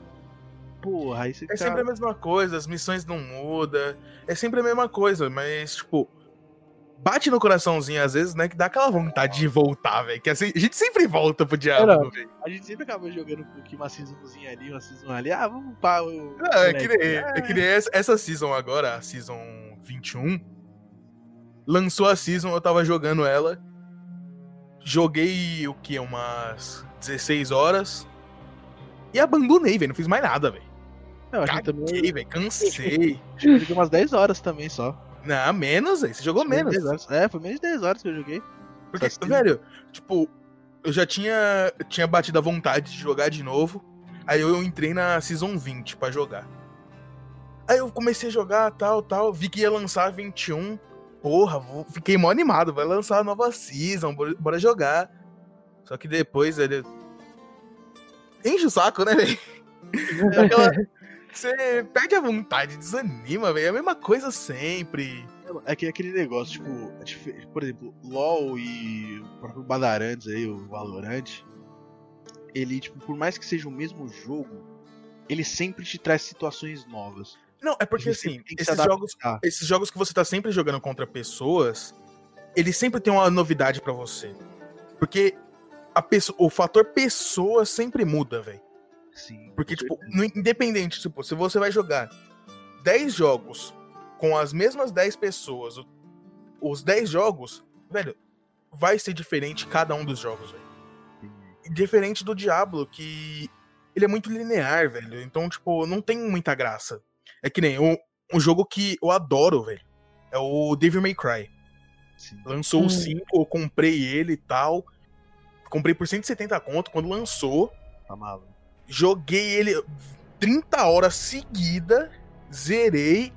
Porra, aí você É sempre a mesma coisa, as missões não mudam. É sempre a mesma coisa, mas, tipo. Bate no coraçãozinho às vezes, né? Que dá aquela vontade de voltar, velho. Que assim, a gente sempre volta pro diabo, velho. A gente sempre acaba jogando um pouquinho, uma seasonzinha ali, uma season ali. Ah, vamos upar o. Não, é que, nem, é que nem essa, essa season agora, a season 21. Lançou a season, eu tava jogando ela. Joguei o que? Umas 16 horas. E abandonei, velho. Não fiz mais nada, velho. Não, a gente também. Caguei, velho. Cansei. Joguei umas 10 horas também só. Não, menos, velho. Você jogou menos. 10 horas. É, foi menos de 10 horas que eu joguei. Porque, Tá sim. velho, tipo, eu já tinha, tinha batido a vontade de jogar de novo. Aí eu entrei na Season 20 pra jogar. Aí eu comecei a jogar, tal, tal. Vi que ia lançar a 21. Porra, vou- fiquei mó animado. Vai lançar a nova Season, bora, bora jogar. Só que depois ele. Enche o saco, né, velho? Aquela- Você perde a vontade, desanima, velho. É a mesma coisa sempre. É que é aquele negócio, tipo, é por exemplo, LOL e o próprio Badarantes aí, o Valorant, ele, tipo, por mais que seja o mesmo jogo, ele sempre te traz situações novas. Não, é porque assim, esses jogos, esses jogos que você tá sempre jogando contra pessoas, eles sempre tem uma novidade pra você. Porque a pessoa, o fator pessoa sempre muda, velho. Sim. Porque, tipo, no- independente, tipo, se você vai jogar 10 jogos com as mesmas 10 pessoas, os 10 jogos, velho, vai ser diferente cada um dos jogos, velho. Diferente do Diablo, que ele é muito linear, velho. Então, tipo, não tem muita graça. É que nem um, um jogo que eu adoro, velho. É o Devil May Cry. Sim. Lançou Hum. o 5, eu comprei ele e tal. Comprei por 170 conto. Quando lançou, Tá maluco. Joguei ele 30 horas seguida, zerei.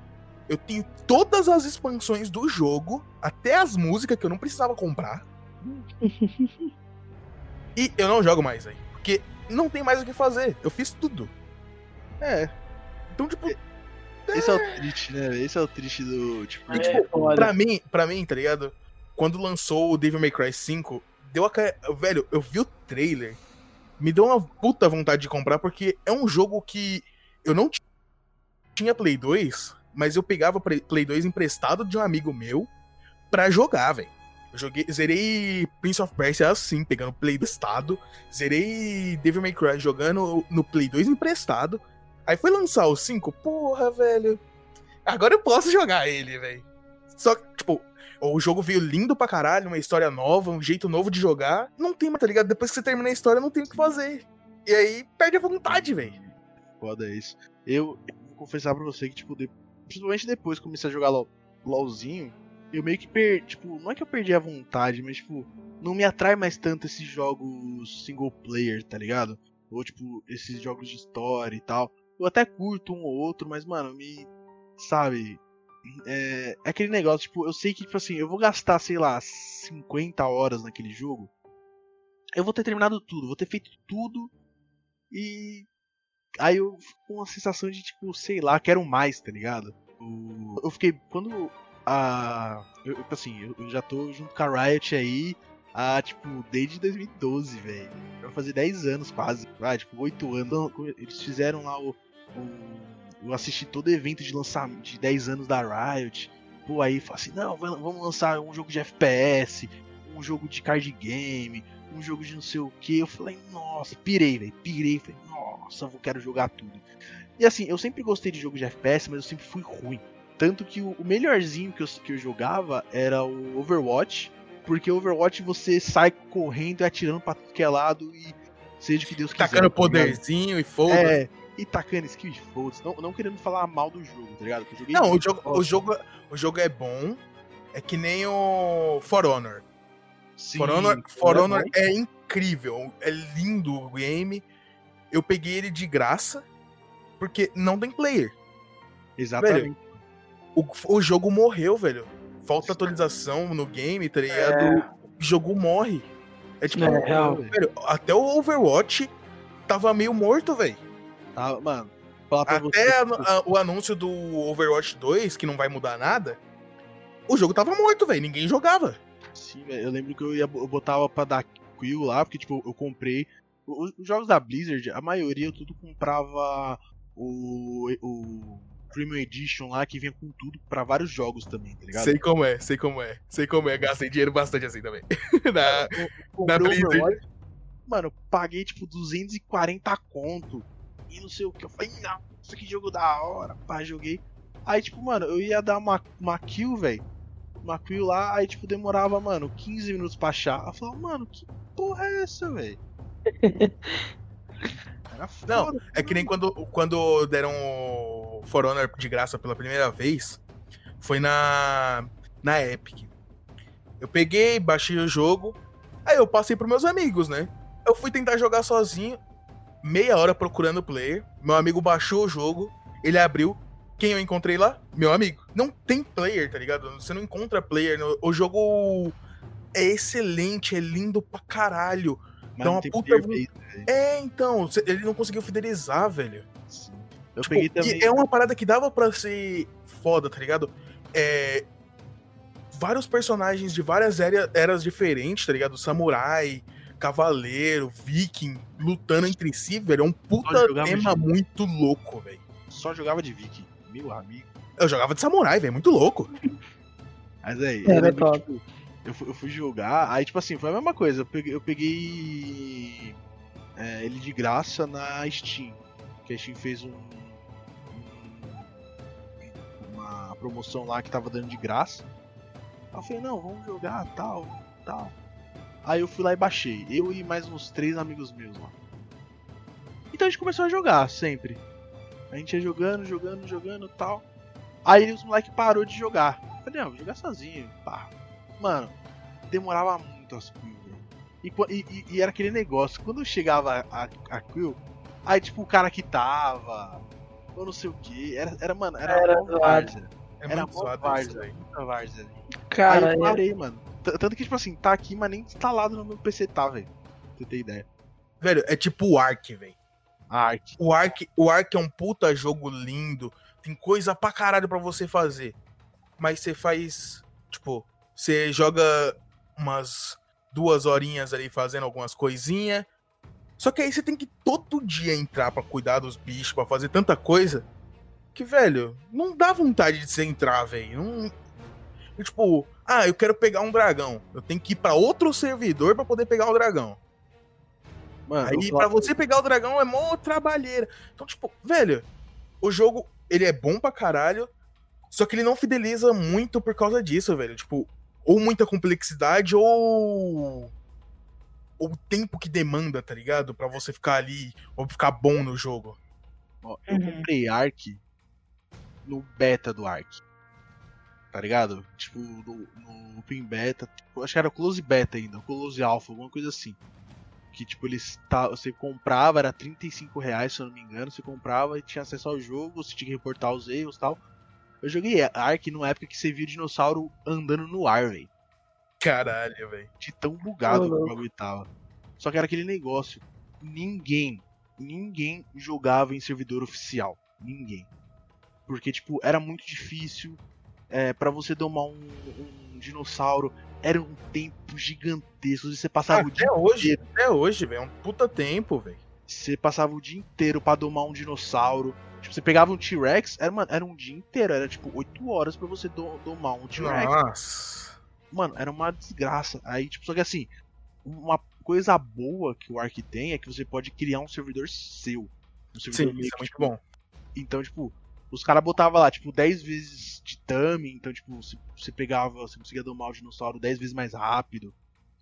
Eu tenho todas as expansões do jogo, até as músicas que eu não precisava comprar. e eu não jogo mais aí, porque não tem mais o que fazer. Eu fiz tudo. É, Então, tipo, esse é o triste, né? Esse é o triste do, tipo, E, É, tipo, pra mim, pra mim, tá ligado? Quando lançou o Devil May Cry 5, deu a. Velho, eu vi o trailer, me deu uma puta vontade de comprar, porque é um jogo que eu não ti- tinha Play 2, mas eu pegava Play Play 2 emprestado de um amigo meu pra jogar, velho. Eu joguei, zerei Prince of Persia assim, pegando Play do estado. Zerei Devil May Cry jogando no Play 2 emprestado. Aí foi lançar o 5, porra, velho. Agora eu posso jogar ele, velho. Só que, tipo, o jogo veio lindo pra caralho, uma história nova, um jeito novo de jogar. Não tem mais, tá ligado? Depois que você termina a história, não tem o que fazer. E aí perde a vontade, velho. foda isso. Eu, eu vou confessar pra você que, tipo, de- principalmente depois que comecei a jogar LOL, LOLzinho, eu meio que perdi, tipo, não é que eu perdi a vontade, mas, tipo, não me atrai mais tanto esses jogos single player, tá ligado? Ou, tipo, esses jogos de história e tal. Eu até curto um ou outro, mas, mano, me. Sabe? É, é aquele negócio, tipo, eu sei que, tipo assim, eu vou gastar, sei lá, 50 horas naquele jogo. Eu vou ter terminado tudo, vou ter feito tudo. E. Aí eu fico com uma sensação de, tipo, sei lá, quero mais, tá ligado? Eu fiquei. Quando a. Eu, eu, assim, eu, eu já tô junto com a Riot aí há, tipo, desde 2012, velho. Vai fazer 10 anos quase. Vai, tipo, 8 anos. Então, Eles fizeram lá o. o- eu assisti todo evento de lançamento de 10 anos da Riot. Pô, aí fala assim, não, vamos lançar um jogo de FPS, um jogo de card game, um jogo de não sei o que. Eu falei, nossa, pirei, velho, pirei. Falei, nossa, eu quero jogar tudo. E assim, eu sempre gostei de jogo de FPS, mas eu sempre fui ruim. Tanto que o, melhorzinho que eu, que eu jogava era o Overwatch, porque o Overwatch você sai correndo e atirando pra tudo que é lado e seja o que Deus quiser. Tacando tá poderzinho e foda. É, e tacando skill de foda não, não querendo falar mal do jogo, tá ligado? Que eu joguei Não, o jogo, o, jogo, o jogo é bom. É que nem o For Honor. Sim, For Honor, For é Honor bom? é incrível. É lindo o game. Eu peguei ele de graça. porque não tem player. Exatamente. O, o jogo morreu, velho. Falta atualização no game, tá ligado? É. O jogo morre. É tipo, É, velho, até o Overwatch tava meio morto, velho. Tá, mano, Até você. a- a- o anúncio do Overwatch 2, que não vai mudar nada, o jogo tava morto, velho. Ninguém jogava. Sim, velho, eu lembro que eu, ia, eu botava pra dar quill lá, porque, tipo, eu comprei. Os, os jogos da Blizzard, a maioria eu tudo comprava o, o Premium Edition lá, que vinha com tudo pra vários jogos também, tá ligado? Sei como é, sei como é. Sei como é. Gastei dinheiro bastante assim também. Na- Comprei da o Blizzard. Overwatch, Mano, eu paguei, tipo, 240 conto. E não sei o que. Eu falei, aqui é jogo da hora, pá, joguei. Aí, tipo, mano, eu ia dar uma, uma kill, velho. Uma kill lá, aí, tipo, demorava, mano, 15 minutos pra achar. Eu falava, mano, que porra é essa, velho? Era foda. Não, É que nem quando, quando deram o For Honor de graça pela primeira vez, foi na, na Epic. Eu peguei, baixei o jogo, aí eu passei pros meus amigos, né? Eu fui tentar jogar sozinho, meia hora procurando o player. Meu amigo baixou o jogo, ele abriu. Quem eu encontrei lá? Meu amigo. Não tem player, tá ligado? Você não encontra player. no- O jogo é excelente, é lindo pra caralho. Mas não tem puta player base, É, então, ele não conseguiu fidelizar, velho. assim. Eu Tipo, peguei também. é uma parada que dava pra ser foda, tá ligado? É. Vários personagens de várias era- eras diferentes, tá ligado? Samurai, cavaleiro, viking, lutando entre si, velho. É um puta tema de- muito louco, velho. Só jogava de Viking, meu amigo. Eu jogava de samurai, velho. Muito louco. Mas aí, Era eu, lembro tipo, eu, fui, eu fui jogar, aí tipo assim, foi a mesma coisa. Eu peguei, eu peguei é, ele de graça na Steam. Que a Steam fez um, um- uma promoção lá que tava dando de graça. Aí eu falei, não, vamos jogar, tal, tal. Aí eu fui lá e baixei. Eu e mais uns três amigos meus lá. Então a gente começou a jogar sempre. A gente ia jogando, jogando, jogando tal. Aí os moleque parou de jogar. Eu falei, não, vou jogar sozinho. Pá. Mano, demorava muito as kills. E, e, e- era aquele negócio, quando chegava a, a kill, aí tipo o cara que tava, ou não sei o que, era, era, mano, era, Era mó várzea. É Era mó várzea, muita. Cara, aí eu é- parei, mano. Tanto que, tipo assim, tá aqui, mas nem instalado no meu PC tá, velho. Pra você ter ideia. Velho, é tipo o Ark, velho. A arte. O Ark, o Ark é um puta jogo lindo. Tem coisa pra caralho pra você fazer. Mas você faz. Tipo, você joga umas duas horinhas ali fazendo algumas coisinhas. Só que aí você tem que todo dia entrar pra cuidar dos bichos, pra fazer tanta coisa. Que, velho, não dá vontade de você entrar, velho. Não... Tipo, ah, eu quero pegar um dragão. Eu tenho que ir pra outro servidor pra poder pegar o dragão. Mano, Aí, falo- você pegar o dragão é mó trabalheira. Então, tipo, velho, o jogo, ele é bom pra caralho, só que ele não fideliza muito por causa disso, velho. Tipo, ou muita complexidade, ou. Ou o tempo que demanda, tá ligado? Pra você ficar ali, ou ficar bom no jogo. Ó, eu comprei Ark no beta do Ark. Tá ligado? Tipo, no, no Open Beta. tipo, acho que era o Close Beta ainda, o Close Alpha, alguma coisa assim. Que tipo, eles tá, você comprava, era 35 reais, se eu não me engano. Você comprava e tinha acesso ao jogo, você tinha que reportar os erros e tal. Eu joguei Ark numa época que você via o dinossauro andando no ar, velho. Caralho, velho. De tão bugado que o bagulho tava. Só que era aquele negócio. Ninguém, ninguém jogava em servidor oficial. Ninguém. Porque, tipo, era muito difícil. É, para você domar um, um dinossauro, era um tempo gigantesco. Você passava o dia Até hoje, inteiro. até hoje, velho. É um puta tempo, velho. Você passava o dia inteiro pra domar um dinossauro. Tipo, você pegava um T-Rex, era, mano, era um dia inteiro, era tipo 8 horas pra você do- domar um T-Rex. Nossa. Mano, era uma desgraça. Aí, tipo, só que assim, uma coisa boa que o Ark tem é que você pode criar um servidor seu. Um servidor Sim, meio isso é muito tipo, bom. Então, tipo, os caras botavam lá, tipo, 10 vezes de tame, então, tipo, você, pegava, você conseguia domar o dinossauro 10 vezes mais rápido,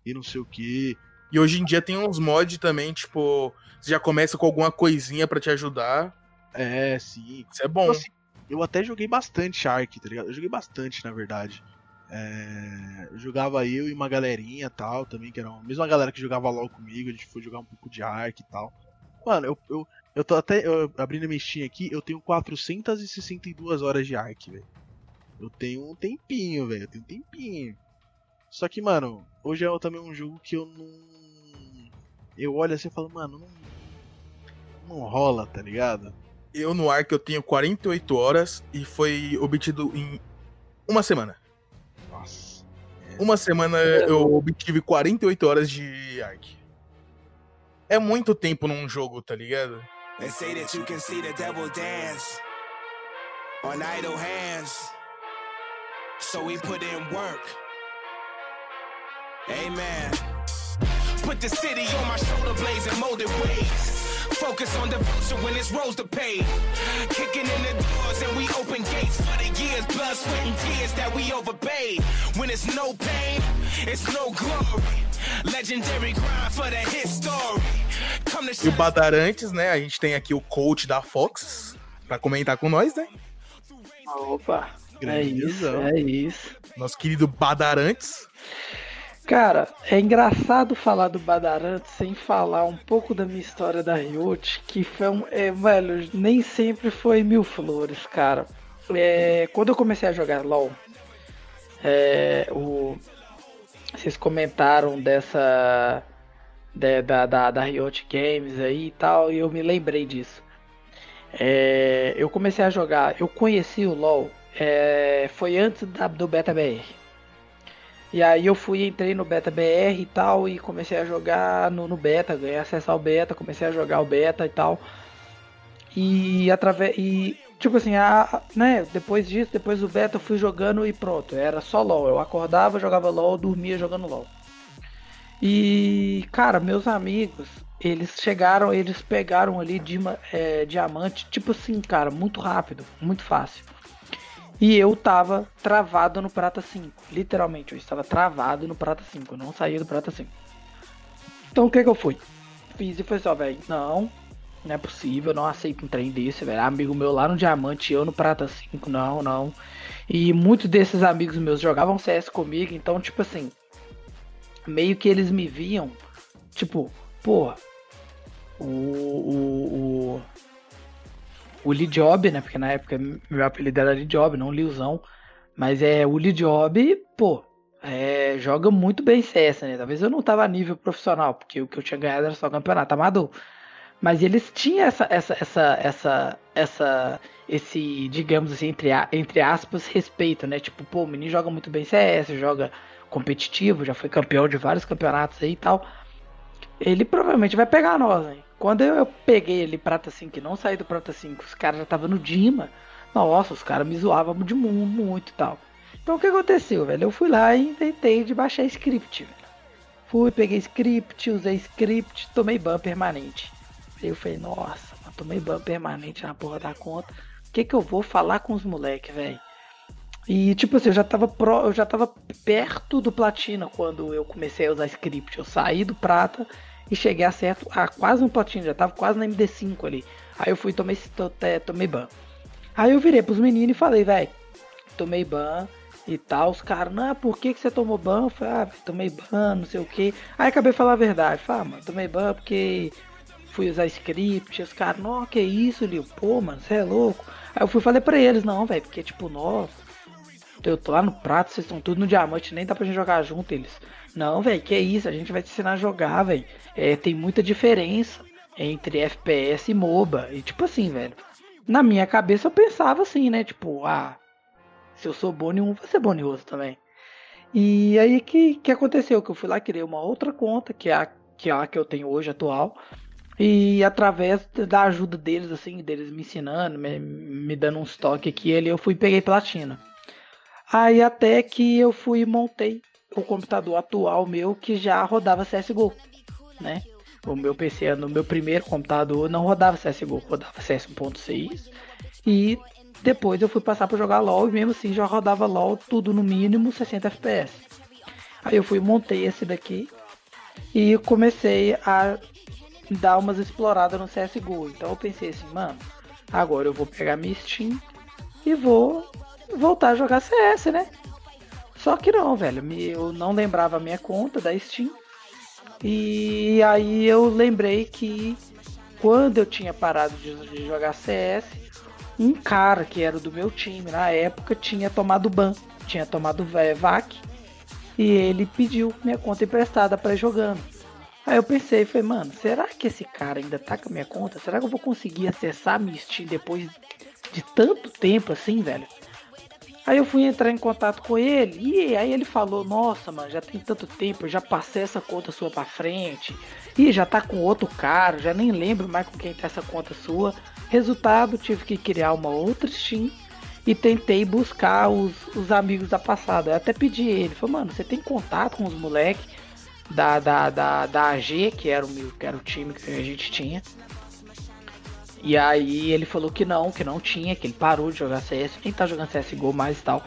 e não sei o que. E hoje em dia tem uns mods também, tipo, você já começa com alguma coisinha pra te ajudar. É, sim. Isso é bom. Então, assim, eu até joguei bastante Ark, tá ligado? Eu joguei bastante, na verdade. É, eu jogava eu e uma galerinha tal, também, que era a mesma galera que jogava LOL comigo, a gente foi jogar um pouco de Ark e tal. Mano, eu, eu, Eu tô até eu, abrindo a minha Steam aqui, eu tenho 462 horas de Ark, velho. Eu tenho um tempinho, velho. Eu tenho um tempinho. Só que, mano, hoje é também um jogo que eu não. Eu olho assim e falo, mano, não. Não rola, tá ligado? Eu no Ark eu tenho 48 horas e foi obtido em uma semana. Nossa. Uma semana eu obtive 48 horas de Ark. É muito tempo num jogo, tá ligado? They say that you can see the devil dance on idle hands. So we put in work. Amen. Put the city on my shoulder blades and molded ways. Focus on devotion when it's rows to pay. Kicking in the doors and we open gates for the years, blood, sweat, and tears that we overpaid. When it's no pain, it's no glory. Legendary grind for the hit story. E o Badarantes, né? A gente tem aqui o coach da Fox pra comentar com nós, né? Opa, é Grande isso, visão. é isso. Nosso querido Badarantes. Cara, é engraçado falar do Badarante sem falar um pouco da minha história da Riot, que foi um. É, velho, nem sempre foi mil flores, cara. É, quando eu comecei a jogar LOL, é, o, vocês comentaram dessa. Da, da, da Riot Games aí e tal, e eu me lembrei disso. É, eu comecei a jogar, eu conheci o LoL, é, foi antes da, do Beta BR. E aí eu fui, entrei no Beta BR e tal, e comecei a jogar no, no Beta, ganhei acesso ao Beta, comecei a jogar o Beta e tal. E através. E tipo assim, a, né, depois disso, depois do Beta eu fui jogando e pronto. Era só LOL. Eu acordava, jogava LOL, dormia jogando LOL. E, cara, meus amigos, eles chegaram, eles pegaram ali dima- é, diamante, tipo assim, cara, muito rápido, muito fácil. E eu tava travado no prata 5. Literalmente, eu estava travado no prata 5. Eu não saía do prata 5. Então o que que eu fui? Fiz e foi só, velho. Não, não é possível, não aceito um trem desse, velho. Amigo meu lá no diamante, eu no prata 5, não, não. E muitos desses amigos meus jogavam CS comigo, então, tipo assim, meio que eles me viam, tipo, porra, o. o, o o Lidiob, né? Porque na época meu apelido era Lidiob, não Liuzão. Mas é o Lidiob, pô, é, joga muito bem CS, né? Talvez eu não tava a nível profissional, porque o que eu tinha ganhado era só campeonato amador. Mas eles tinham essa, essa, essa, essa, essa, esse, digamos assim, entre, entre aspas, respeito, né? Tipo, pô, o menino joga muito bem CS, joga competitivo, já foi campeão de vários campeonatos aí e tal. Ele provavelmente vai pegar nós, hein? Quando eu, eu peguei ele prata 5 e não saí do prata 5, os caras já estavam no Dima. Nossa, os caras me zoavam de mu- muito e tal. Então o que aconteceu, velho? Eu fui lá e inventei de baixar script, velho. Fui, peguei script, usei script, tomei ban permanente. Aí eu falei, nossa, tomei ban permanente na porra da conta. O que que eu vou falar com os moleques, velho? E tipo assim, eu já tava pro, eu já tava perto do platina quando eu comecei a usar script. Eu saí do prata e cheguei a certo a quase no platina, já tava quase na MD5 ali. Aí eu fui tomei, to- tomei ban. Aí eu virei pros meninos e falei, velho, tomei ban e tal. Os caras, não, por que, que você tomou ban? Eu falei, ah, tomei ban, não sei o que. Aí acabei falar a verdade. Falei, ah, mano, tomei ban porque fui usar script. Os caras, não, que isso, Lil? Pô, mano, você é louco. Aí eu fui falei pra eles, não, velho, porque tipo, nossa, eu tô lá no prato, vocês estão tudo no diamante, nem dá pra gente jogar junto eles. Não, velho, que isso, a gente vai te ensinar a jogar, velho. É, tem muita diferença entre FPS e MOBA. E tipo assim, velho. Na minha cabeça eu pensava assim, né? Tipo, ah, se eu sou bom em um, vou ser bom em outro também. E aí que, que aconteceu? Que eu fui lá, criei uma outra conta, que é a que, é a que eu tenho hoje atual. E através da ajuda deles, assim, deles me ensinando, me, me dando um estoque aqui, ele, eu fui peguei platina. Aí até que eu fui e montei o computador atual meu que já rodava CSGO, né? O meu PC, no meu primeiro computador, não rodava CSGO, rodava CS 1.6 e depois eu fui passar para jogar LoL e mesmo assim já rodava LoL tudo no mínimo 60 FPS. Aí eu fui montei esse daqui e comecei a dar umas exploradas no CSGO. Então eu pensei assim, mano, agora eu vou pegar minha Steam e vou voltar a jogar CS, né? Só que não, velho, eu não lembrava a minha conta da Steam. E aí eu lembrei que quando eu tinha parado de, jogar CS, um cara que era do meu time na época tinha tomado ban, tinha tomado VAC e ele pediu minha conta emprestada para jogando. Aí eu pensei, falei, mano, será que esse cara ainda tá com a minha conta? Será que eu vou conseguir acessar minha Steam depois de tanto tempo assim, velho? Aí eu fui entrar em contato com ele e aí ele falou: Nossa, mano, já tem tanto tempo, já passei essa conta sua pra frente e já tá com outro cara, já nem lembro mais com quem tá essa conta sua. Resultado, tive que criar uma outra Steam e tentei buscar os, os amigos da passada. Eu até pedi ele: Falei, mano, você tem contato com os moleques da, da, da, da AG, que era, o meu, que era o time que a gente tinha? E aí ele falou que não, que não tinha, que ele parou de jogar CS, nem tá jogando CSGO mais e tal.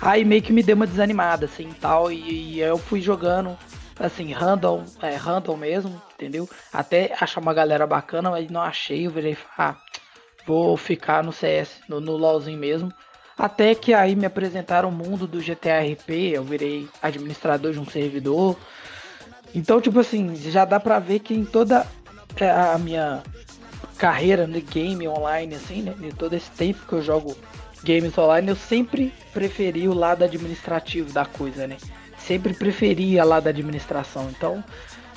Aí meio que me deu uma desanimada, assim, tal, e, e eu fui jogando, assim, random, é, random mesmo, entendeu? Até achar uma galera bacana, mas não achei, eu virei, ah, vou ficar no CS, no, no LoLzinho mesmo. Até que aí me apresentaram o mundo do GTA RP, eu virei administrador de um servidor. Então, tipo assim, já dá pra ver que em toda é, a minha carreira no game online, assim, né? De todo esse tempo que eu jogo games online, eu sempre preferi o lado administrativo da coisa, né? Sempre preferi a lado da administração. Então,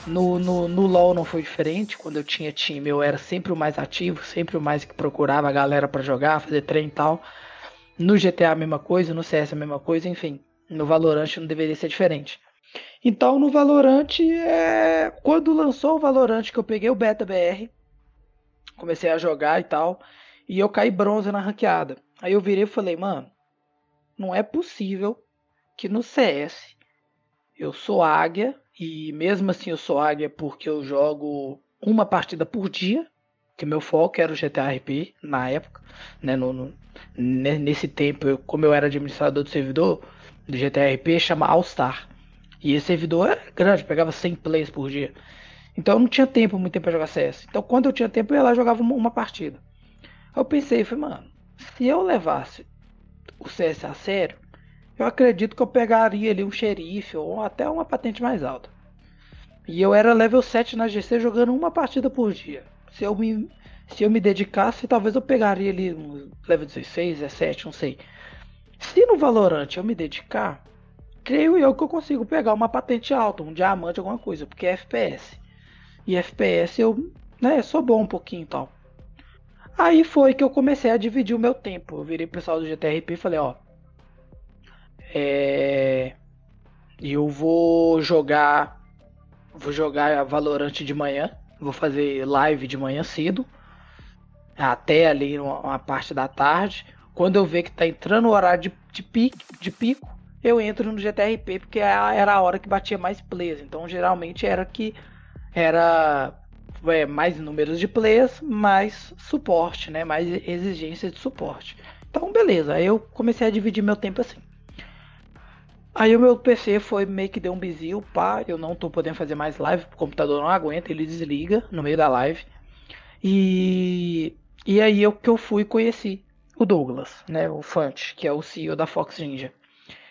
no, no, no LoL não foi diferente. Quando eu tinha time, eu era sempre o mais ativo, sempre o mais que procurava a galera para jogar, fazer treino e tal. No GTA a mesma coisa, no CS a mesma coisa, enfim. No Valorant não deveria ser diferente. Então no Valorant, é... quando lançou o Valorant que eu peguei o Beta BR, comecei a jogar e tal. E eu caí bronze na ranqueada. Aí eu virei e falei, mano, não é possível que no CS eu sou águia. E mesmo assim eu sou águia porque eu jogo uma partida por dia. Que meu foco era o GTA RP na época. Né, no, no nesse tempo, eu, como eu era administrador do servidor do GTA RP, chama All Star. E esse servidor era grande, pegava 100 plays por dia. Então eu não tinha tempo, muito tempo pra jogar CS. Então quando eu tinha tempo, eu ia lá e jogava uma, uma partida. Aí eu pensei, falei, mano, se eu levasse o CS a sério, eu acredito que eu pegaria ali um xerife ou até uma patente mais alta. E eu era level 7 na GC jogando uma partida por dia. Se eu me, se eu me dedicasse, talvez eu pegaria ali um level 16, 17, não sei. Se no Valorant eu me dedicar, creio eu que eu consigo pegar uma patente alta, um diamante, alguma coisa, porque é FPS. E FPS eu né, sou bom um pouquinho e tal. Aí foi que eu comecei a dividir o meu tempo. Eu virei pro pessoal do GTRP e falei, ó. É. Eu vou jogar. Vou jogar Valorant de manhã. Vou fazer live de manhã cedo. Até ali uma, uma parte da tarde. Quando eu ver que tá entrando o horário de, de, pico, de pico, eu entro no GTRP, porque era a hora que batia mais players. Então geralmente era que era é, mais números de players, mais suporte, né? Mais exigência de suporte. Então, beleza. Aí eu comecei a dividir meu tempo assim. Aí o meu PC foi meio que deu um bizil, pá, eu não tô podendo fazer mais live, o computador não aguenta, ele desliga no meio da live. E e aí eu que eu fui conheci o Douglas, né, o Fante, que é o CEO da Fox Ninja.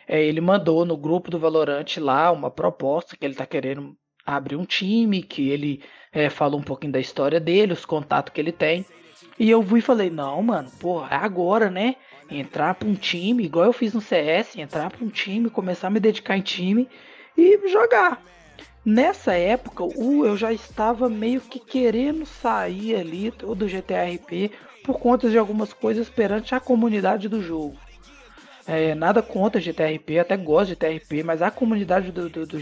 É, ele mandou no grupo do Valorant lá uma proposta que ele tá querendo abrir um time, que ele é, falou um pouquinho da história dele, os contatos que ele tem. E eu fui e falei, não, mano, porra, é agora, né? Entrar pra um time, igual eu fiz no CS, entrar pra um time, começar a me dedicar em time e jogar. Nessa época, o, eu já estava meio que querendo sair ali do GTRP por conta de algumas coisas perante a comunidade do jogo. É, nada contra GTRP, até gosto de GTRP, mas a comunidade do, do, do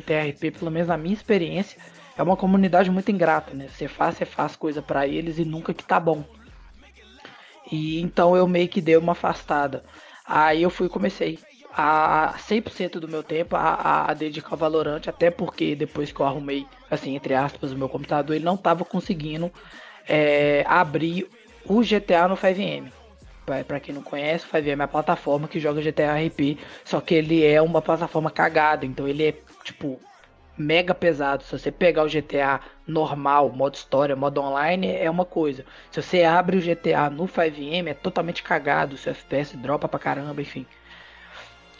TRP, pelo menos na minha experiência, é uma comunidade muito ingrata, né? Você faz, você faz coisa para eles e nunca que tá bom. E então eu meio que dei uma afastada. Aí eu fui comecei a 100% do meu tempo a, a, dedicar ao Valorant, até porque depois que eu arrumei, assim, entre aspas, o meu computador, ele não tava conseguindo é, abrir o GTA no 5M. Para quem não conhece, o 5M é a plataforma que joga GTA RP, só que ele é uma plataforma cagada, então ele é tipo, mega pesado. Se você pegar o GTA normal, modo história, modo online, é uma coisa. Se você abre o GTA no 5M, é totalmente cagado. Seu FPS dropa pra caramba, enfim.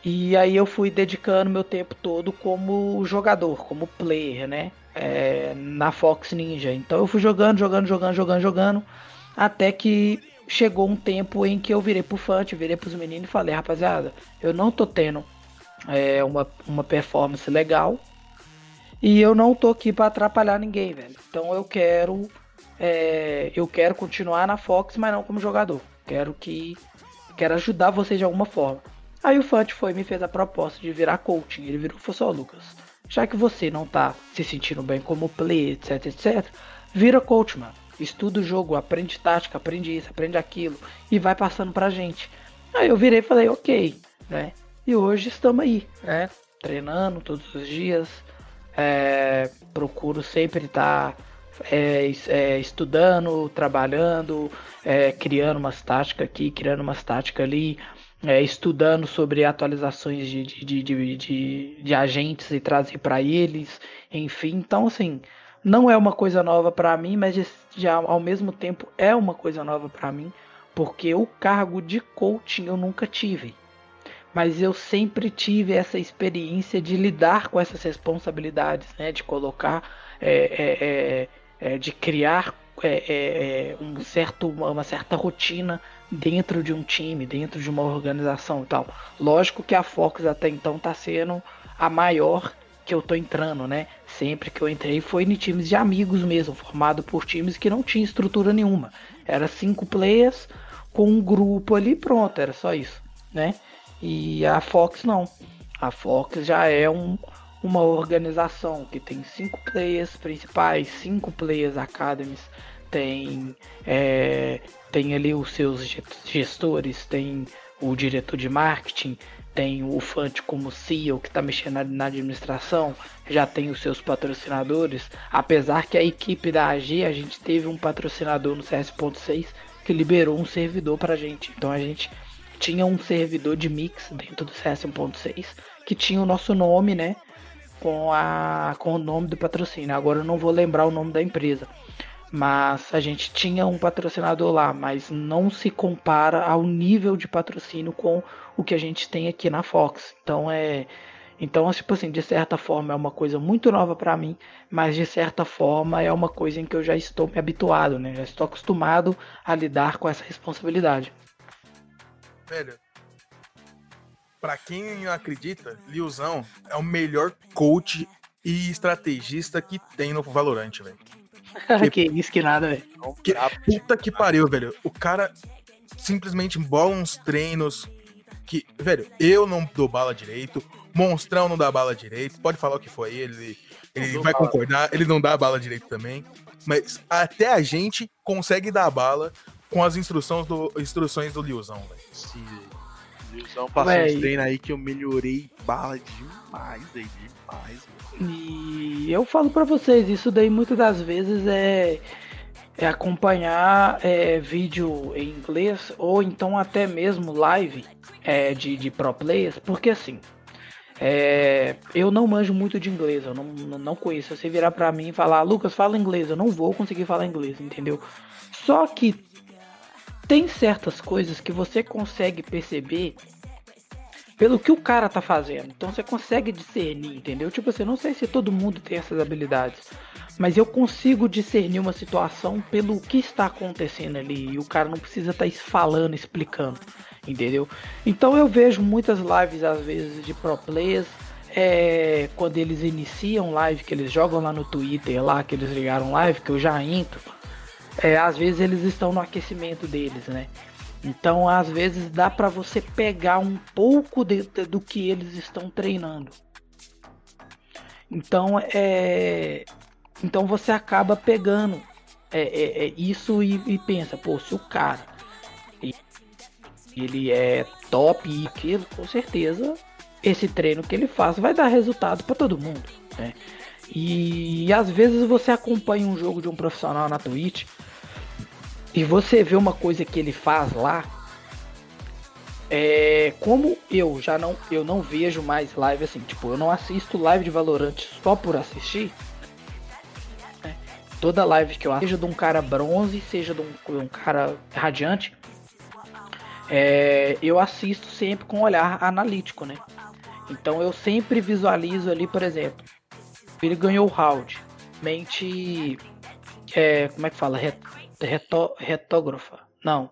E aí eu fui dedicando meu tempo todo como jogador, como player, né? É, na Fox Ninja. Então eu fui jogando, jogando, jogando, jogando, jogando. Até que chegou um tempo em que eu virei pro Fante, virei pros meninos e falei, rapaziada, eu não tô tendo é, uma, uma performance legal. E eu não tô aqui para atrapalhar ninguém, velho. Então eu quero. É, eu quero continuar na Fox, mas não como jogador. Quero que. Quero ajudar vocês de alguma forma. Aí o Fante foi me fez a proposta de virar coaching. Ele virou e falou: assim, Lucas, já que você não tá se sentindo bem como player, etc, etc, vira coach, mano. Estuda o jogo, aprende tática, aprende isso, aprende aquilo e vai passando pra gente. Aí eu virei e falei: ok, né? E hoje estamos aí, né? Treinando todos os dias. É, procuro sempre estar tá, é, é, estudando, trabalhando, é, criando umas táticas aqui, criando umas táticas ali, é, estudando sobre atualizações de, de, de, de, de agentes e trazer para eles, enfim. Então, assim, não é uma coisa nova para mim, mas já ao mesmo tempo é uma coisa nova para mim, porque o cargo de coaching eu nunca tive mas eu sempre tive essa experiência de lidar com essas responsabilidades, né? De colocar, é, é, é, é de criar é, é, um certo, uma certa rotina dentro de um time, dentro de uma organização e tal. Lógico que a Fox até então está sendo a maior que eu tô entrando, né? Sempre que eu entrei foi em times de amigos mesmo, formado por times que não tinha estrutura nenhuma. Era cinco players com um grupo ali, pronto, era só isso, né? E a Fox não. A Fox já é um, uma organização que tem cinco players principais, cinco players academies, tem, é, tem ali os seus gestores, tem o diretor de marketing, tem o Fante como CEO que está mexendo na administração, já tem os seus patrocinadores. Apesar que a equipe da AG, a gente teve um patrocinador no CS.6 que liberou um servidor para a gente. Então a gente tinha um servidor de mix dentro do CS 1.6 que tinha o nosso nome, né? Com, a, com o nome do patrocínio. Agora eu não vou lembrar o nome da empresa. Mas a gente tinha um patrocinador lá, mas não se compara ao nível de patrocínio com o que a gente tem aqui na Fox. Então é. Então, tipo assim, de certa forma é uma coisa muito nova para mim, mas de certa forma é uma coisa em que eu já estou me habituado, né? Já estou acostumado a lidar com essa responsabilidade velho, pra quem não acredita, Liuzão é o melhor coach e estrategista que tem no Valorant, velho. que isso que nada, velho. Que, puta que pariu, velho. O cara simplesmente bola uns treinos que, velho, eu não dou bala direito, Monstrão não dá bala direito, pode falar o que foi, ele, ele vai bala. concordar, ele não dá bala direito também, mas até a gente consegue dar bala com as instruções do, instruções do Liuzão, velho. Sim, Liuzão passou uns treinos aí que eu melhorei bala demais, aí, demais, E eu falo para vocês, isso daí muitas das vezes é, é acompanhar é, vídeo em inglês ou então até mesmo live é, de, de pro players, porque assim, é, eu não manjo muito de inglês, eu não, não conheço. Você virar pra mim e falar, Lucas, fala inglês, eu não vou conseguir falar inglês, entendeu? Só que tem certas coisas que você consegue perceber pelo que o cara tá fazendo. Então você consegue discernir, entendeu? Tipo assim, não sei se todo mundo tem essas habilidades, mas eu consigo discernir uma situação pelo que está acontecendo ali e o cara não precisa estar tá falando, explicando, entendeu? Então eu vejo muitas lives às vezes de pro players é, quando eles iniciam live, que eles jogam lá no Twitter, lá que eles ligaram live, que eu já entro é, às vezes eles estão no aquecimento deles, né? Então, às vezes dá para você pegar um pouco de, de, do que eles estão treinando. Então, é, então você acaba pegando é, é, é isso e, e, pensa, pô, se o cara ele é top e aquilo, com certeza esse treino que ele faz vai dar resultado para todo mundo, né? E, e às vezes você acompanha um jogo de um profissional na Twitch e você vê uma coisa que ele faz lá. É, como eu já não eu não vejo mais live assim, tipo, eu não assisto live de Valorant só por assistir. Né? Toda live que eu assisto, seja de um cara bronze, seja de um, um cara radiante, é, eu assisto sempre com um olhar analítico, né? Então eu sempre visualizo ali, por exemplo, ele ganhou o round, mente, é, como é que fala, Reto, retógrafa? Não,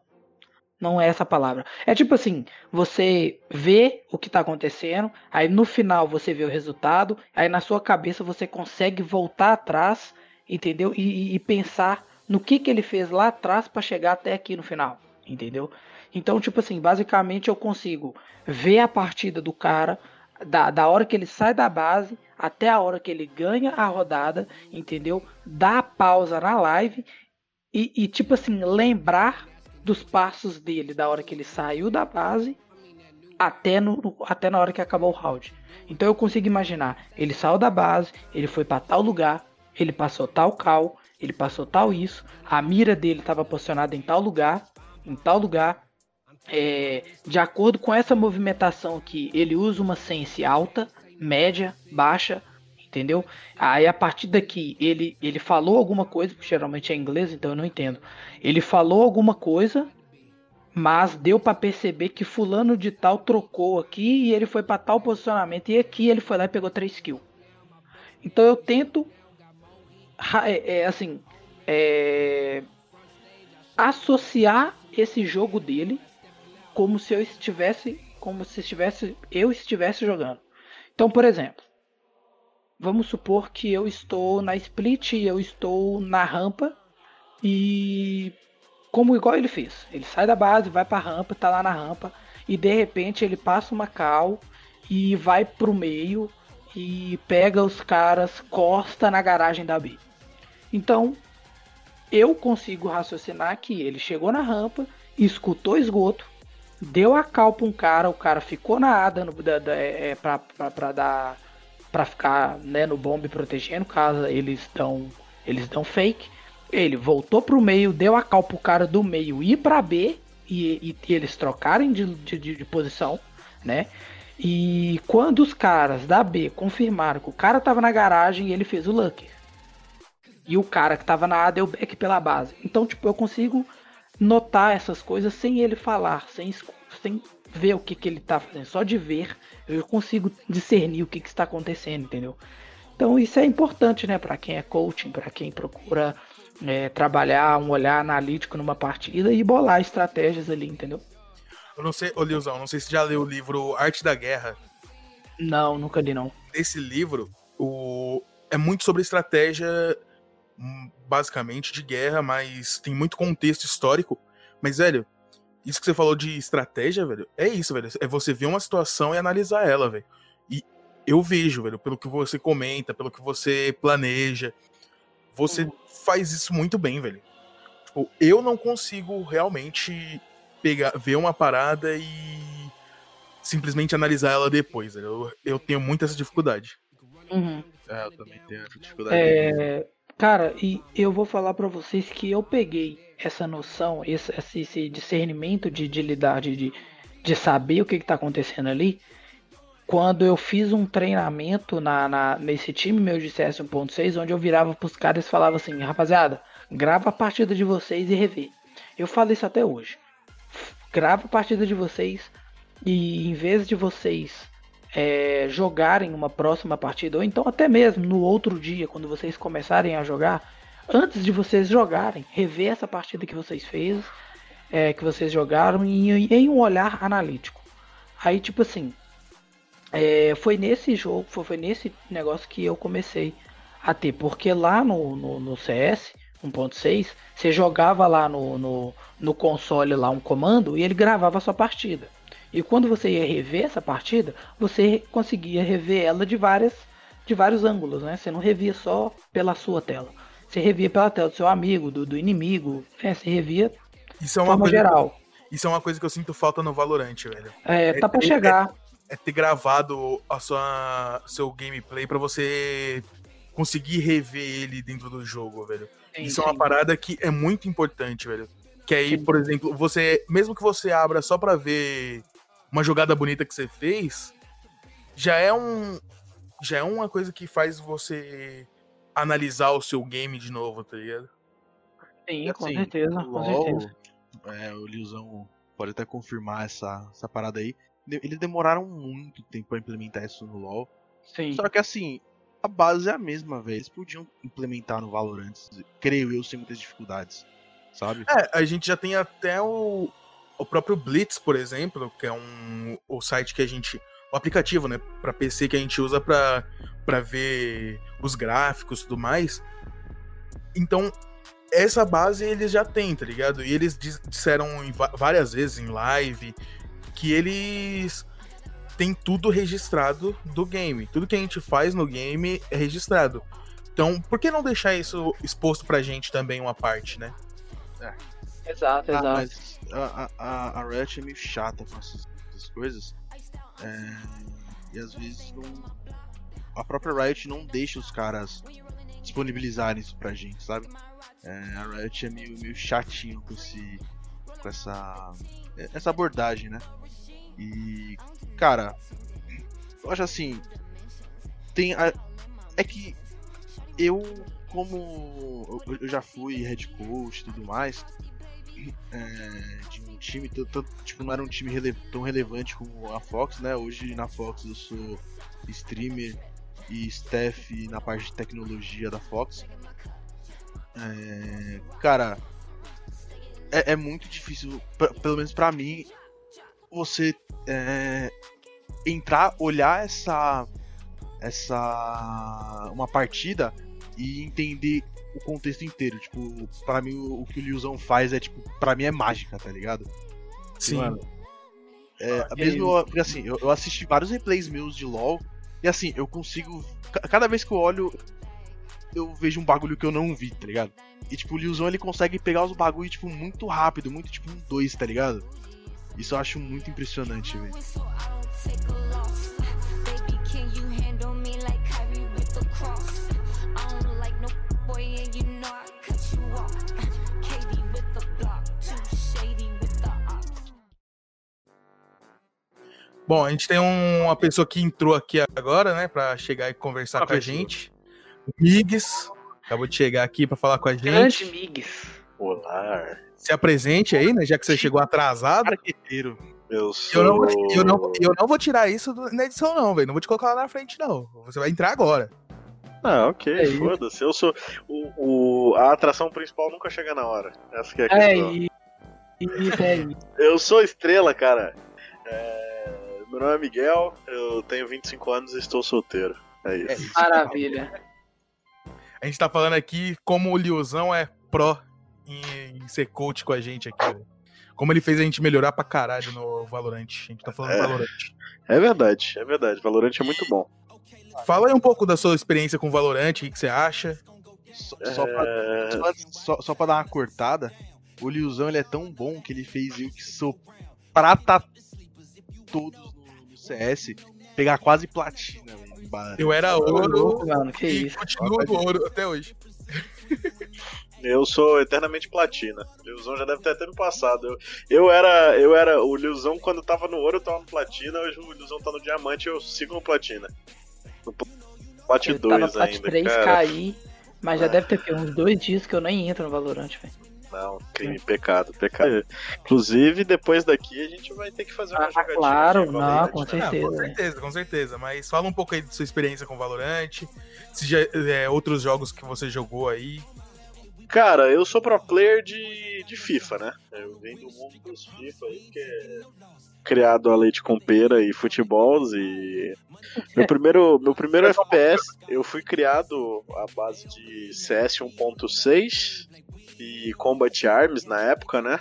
não é essa palavra. É tipo assim, você vê o que está acontecendo, aí no final você vê o resultado, aí na sua cabeça você consegue voltar atrás, entendeu? E, e pensar no que, que ele fez lá atrás para chegar até aqui no final, entendeu? Então, tipo assim, basicamente eu consigo ver a partida do cara, da, da hora que ele sai da base até a hora que ele ganha a rodada, entendeu? Dar pausa na live e, e, tipo assim, lembrar dos passos dele da hora que ele saiu da base até, no, até na hora que acabou o round. Então eu consigo imaginar, ele saiu da base, ele foi para tal lugar, ele passou tal cal, ele passou tal isso, a mira dele estava posicionada em tal lugar, em tal lugar. É, de acordo com essa movimentação aqui, ele usa uma sense alta, média, baixa, entendeu? Aí a partir daqui ele, ele falou alguma coisa, porque geralmente é inglês, então eu não entendo. Ele falou alguma coisa, mas deu para perceber que fulano de tal trocou aqui e ele foi para tal posicionamento e aqui ele foi lá e pegou 3 kills. Então eu tento é, é, assim, é, associar esse jogo dele como se eu estivesse, como se estivesse, eu estivesse jogando. Então, por exemplo, vamos supor que eu estou na split, eu estou na rampa e como igual ele fez, ele sai da base, vai para a rampa, tá lá na rampa e de repente ele passa uma cal e vai pro meio e pega os caras, costa na garagem da B. Então, eu consigo raciocinar que ele chegou na rampa, escutou esgoto, deu a cal pra um cara, o cara ficou na A dando, da, da, é, é, pra, pra, pra, dar. Pra ficar né, no bombe protegendo, caso eles dão. Eles dão fake. Ele voltou pro meio, deu a cal pro cara do meio ir pra B e, e, e eles trocarem de, de, de, posição, né? E quando os caras da B confirmaram que o cara tava na garagem, ele fez o Lucker. E o cara que tava na A deu back pela base. Então, tipo, eu consigo notar essas coisas sem ele falar, sem, sem ver o que, que ele tá fazendo. Só de ver, eu consigo discernir o que, que está acontecendo, entendeu? Então, isso é importante, né, para quem é coaching, para quem procura é, trabalhar um olhar analítico numa partida e bolar estratégias ali, entendeu? Eu não sei, ô Liuzão, não sei se já leu o livro Arte da Guerra. Não, nunca li não. Esse livro, o... é muito sobre estratégia basicamente de guerra, mas tem muito contexto histórico. Mas, velho, isso que você falou de estratégia, velho, é isso, velho. É você ver uma situação e analisar ela, velho. E eu vejo, velho, pelo que você comenta, pelo que você planeja, você uhum. faz isso muito bem, velho. Tipo, eu não consigo realmente pegar, ver uma parada e simplesmente analisar ela depois, velho. Eu, eu tenho muita essa dificuldade. Uhum. É, eu também tenho essa dificuldade. É... Cara, e eu vou falar para vocês que eu peguei essa noção, esse, esse discernimento de, de lidar, de, de saber o que, está acontecendo ali, quando eu fiz um treinamento na, na, nesse time meu de CS 1.6, onde eu virava pros caras e falava assim, rapaziada, grava a partida de vocês e revê. Eu falo isso até hoje. Grava a partida de vocês e em vez de vocês é, jogarem uma próxima partida, ou então até mesmo no outro dia, quando vocês começarem a jogar, antes de vocês jogarem, rever essa partida que vocês fez, é, que vocês jogaram em, em, um olhar analítico. Aí, tipo assim, é, foi nesse jogo, foi, foi, nesse negócio que eu comecei a ter, porque lá no, no, no CS 1.6, você jogava lá no, no, no console lá um comando e ele gravava a sua partida. E quando você ia rever essa partida, você conseguia rever ela de várias de vários ângulos, né? Você não revia só pela sua tela. Você revia pela tela do seu amigo, do, do inimigo, né? Você revia isso é uma coisa geral. Que, isso é uma coisa que eu sinto falta no Valorant, velho. É, tá é, pra chegar. É, é, ter gravado a sua seu gameplay para você conseguir rever ele dentro do jogo, velho. Sim, isso sim. é uma parada que é muito importante, velho. Que aí, sim. por exemplo, você, mesmo que você abra só pra ver uma jogada bonita que você fez, já é um já é uma coisa que faz você analisar o seu game de novo, tá ligado? Sim, com assim, certeza, com LOL, certeza. É, o Liuzão pode até confirmar essa, essa parada aí. Eles demoraram muito tempo pra implementar isso no LoL. Sim. Só que assim, a base é a mesma, velho. Eles podiam implementar no Valorant, creio eu, sem muitas dificuldades. Sabe? É, a gente já tem até o, o próprio Blitz, por exemplo, que é um o site que a gente. O aplicativo, né? Pra PC que a gente usa pra, pra ver os gráficos e tudo mais. Então, essa base eles já têm, tá ligado? E eles dis- disseram várias vezes em live que eles têm tudo registrado do game. Tudo que a gente faz no game é registrado. Então, por que não deixar isso exposto pra gente também, uma parte, né? Exato, Ah, exato. mas a, a, a Riot é meio chata com essas, essas coisas. É, e às vezes não. A própria Riot não deixa os caras disponibilizarem isso pra gente, sabe? É, a Riot é meio, meio chatinho com esse. com essa. essa abordagem, né? E. Cara, eu acho assim. Tem. A, é que eu, como eu, eu já fui head coach e tudo mais, é, de um time, tanto, tipo, não era um time rele- tão relevante como a Fox, né? Hoje na Fox eu sou streamer e staff na parte de tecnologia da Fox. É, cara, é, é muito difícil, pelo menos pra mim, você é, entrar, olhar essa essa uma partida e entender o contexto inteiro. Tipo, pra mim o, o que o Liuzão faz é tipo, pra mim é mágica, tá ligado? Sim. Mano, é, que mesmo eu- porque assim, eu, eu assisti vários replays meus de LoL e assim, eu consigo ca- cada vez que eu olho eu vejo um bagulho que eu não vi, tá ligado? E tipo, o Liuzão ele consegue pegar os bagulho tipo muito rápido, muito tipo um 2, tá ligado? Isso eu acho muito impressionante, velho. Bom, a gente tem um- uma pessoa que entrou aqui agora, né, Pra chegar e conversar Uma com a gente. O Migs acabou de chegar aqui pra falar com a Grande gente. Migs. Olá, Se apresente aí, né, já que você chegou atrasado. Marqueteiro. eu sou. Eu não, vou, eu, não, eu não vou tirar isso na edição, não, velho. Não vou te colocar lá na frente, não. Você vai entrar agora. Ah, ok, É foda-se. Eu sou. O, o- a atração principal nunca chega na hora. Essa que é a É questão. isso. Isso é isso. Eu sou estrela, cara. É, Meu nome é Miguel, eu tenho 25 anos e estou solteiro. É isso. É. Maravilha. A gente tá falando aqui como o Liozão é pró em, em ser coach com a gente aqui, velho. Como ele fez a gente melhorar pra caralho no Valorant. A gente tá falando É. do Valorant. É verdade, é verdade. Valorant é muito bom. Fala aí um pouco da sua experiência com o Valorant, o que que você acha? Só, só, pra, É, só, só, só pra dar uma cortada, o Liuzão ele é tão bom que ele fez eu que sou prata todos CS, pegar quase platina, velho. Barra. Eu era ouro mano, que e isso. continuo no ouro até hoje. Eu sou eternamente platina. O Liuzão já deve ter até me passado. Eu, eu era. Eu era. O Liuzão, quando tava no ouro, eu tava no platina. Hoje o Liuzão tá no diamante eu sigo no platina. No pl- plat Eu 2 tava plat ainda. 3, cara. caí. Mas já É. deve ter uns dois dias que eu nem entro no Valorant, velho. Não, crime, pecado, pecado. Inclusive, depois daqui a gente vai ter que fazer uma Ah, jogatina. claro, de não, Valorant, com né? certeza. Ah, com certeza, com certeza. Mas fala um pouco aí de sua experiência com Valorant. Se já é, outros jogos que você jogou aí. Cara, eu sou pro player de, de FIFA, né? Eu venho do mundo dos FIFA aí, que é criado a leite com pera e futebol e meu primeiro meu primeiro FPS eu fui criado à base de CS 1.6 e Combat Arms na época, né?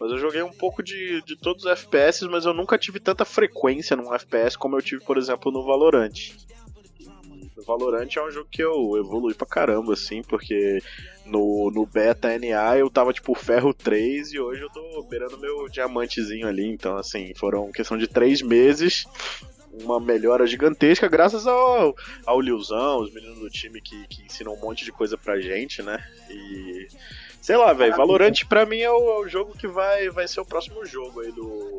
Mas eu joguei um pouco de, de todos os FPS, mas eu nunca tive tanta frequência num FPS como eu tive, por exemplo, no Valorant. O Valorant é um jogo que eu evolui pra caramba, assim, porque no, no beta NA eu tava tipo ferro 3 e hoje eu tô beirando meu diamantezinho ali. Então, assim, foram questão de 3 meses, uma melhora gigantesca, graças ao, ao Liuzão, os meninos do time que, que ensinam um monte de coisa pra gente, né? E. Sei lá, velho, Valorant pra mim é o, é o jogo que vai, vai ser o próximo jogo aí do,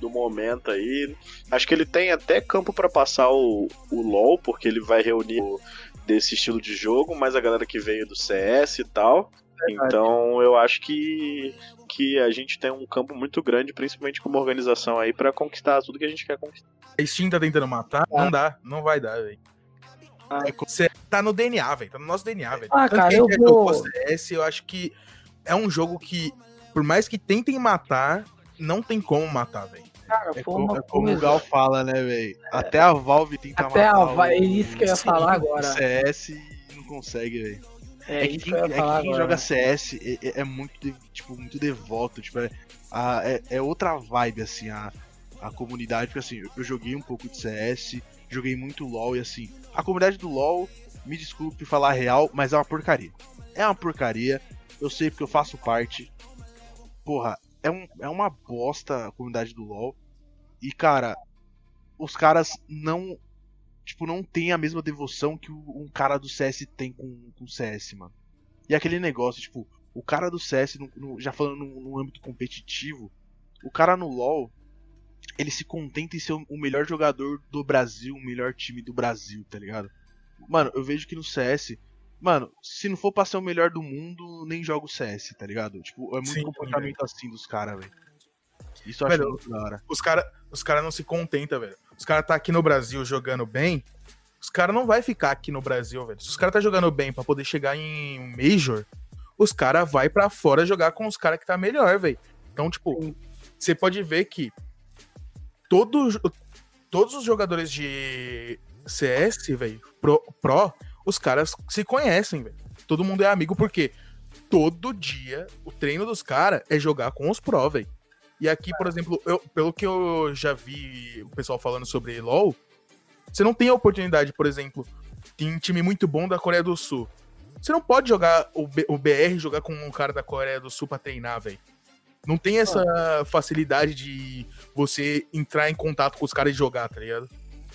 do momento aí. Acho que ele tem até campo pra passar o, o LoL, porque ele vai reunir o- desse estilo de jogo, mais a galera que veio do CS e tal. Então eu acho que, que a gente tem um campo muito grande, principalmente como organização aí, pra conquistar tudo que a gente quer conquistar. A Steam tá tentando matar? Não dá, não vai dar, velho. Ah. Você tá no DNA, velho. Tá no nosso DNA, velho. Ah, Tanto cara, a eu vou- CS, eu acho que é um jogo que, por mais que tentem matar, não tem como matar, velho. Cara, É, como, é como o. Gal fala, né, velho? Até a Valve tenta Até a matar Va- o- é isso que eu ia Sim, falar agora. CS não consegue, velho. É, É, que quem, é quem joga CS é, é- é muito, tipo, muito devoto, tipo, é, a- é, é outra vibe, assim, a, a comunidade, porque assim, eu, eu joguei um pouco de CS, joguei muito LoL e assim, a comunidade do LoL, me desculpe falar real, mas é uma porcaria. É uma porcaria, eu sei porque eu faço parte. Porra, é, um, é uma bosta a comunidade do LoL. E cara, os caras não tipo, não tem a mesma devoção que um cara do CS tem com, o CS, mano. E aquele negócio, tipo, o cara do CS, no- no- já falando no âmbito competitivo, o cara no LoL, ele se contenta em ser o melhor jogador do Brasil, o melhor time do Brasil, tá ligado? Mano, eu vejo que no CS, mano, se não for pra ser o melhor do mundo, nem joga o CS, tá ligado? Tipo, é muito Sim, comportamento assim dos caras, velho. Isso eu acho Velho, muito da hora. Os caras os cara não se contentam, velho. Os caras tá aqui no Brasil jogando bem, os caras não vai ficar aqui no Brasil, velho. Se os caras tá jogando bem pra poder chegar em um Major, os caras vai pra fora jogar com os caras que tá melhor, velho. Então, tipo, você pode ver que todos, todos os jogadores de CS, velho, pro, pro, os caras se conhecem, velho. Todo mundo é amigo porque todo dia o treino dos caras é jogar com os pro, velho. E aqui, por exemplo, eu- pelo que eu já vi o pessoal falando sobre LoL, você não tem a oportunidade, por exemplo, tem um time muito bom da Coreia do Sul. Você não pode jogar o, B- o BR jogar com um cara da Coreia do Sul pra treinar, velho. Não tem essa facilidade de você entrar em contato com os caras e jogar, tá ligado?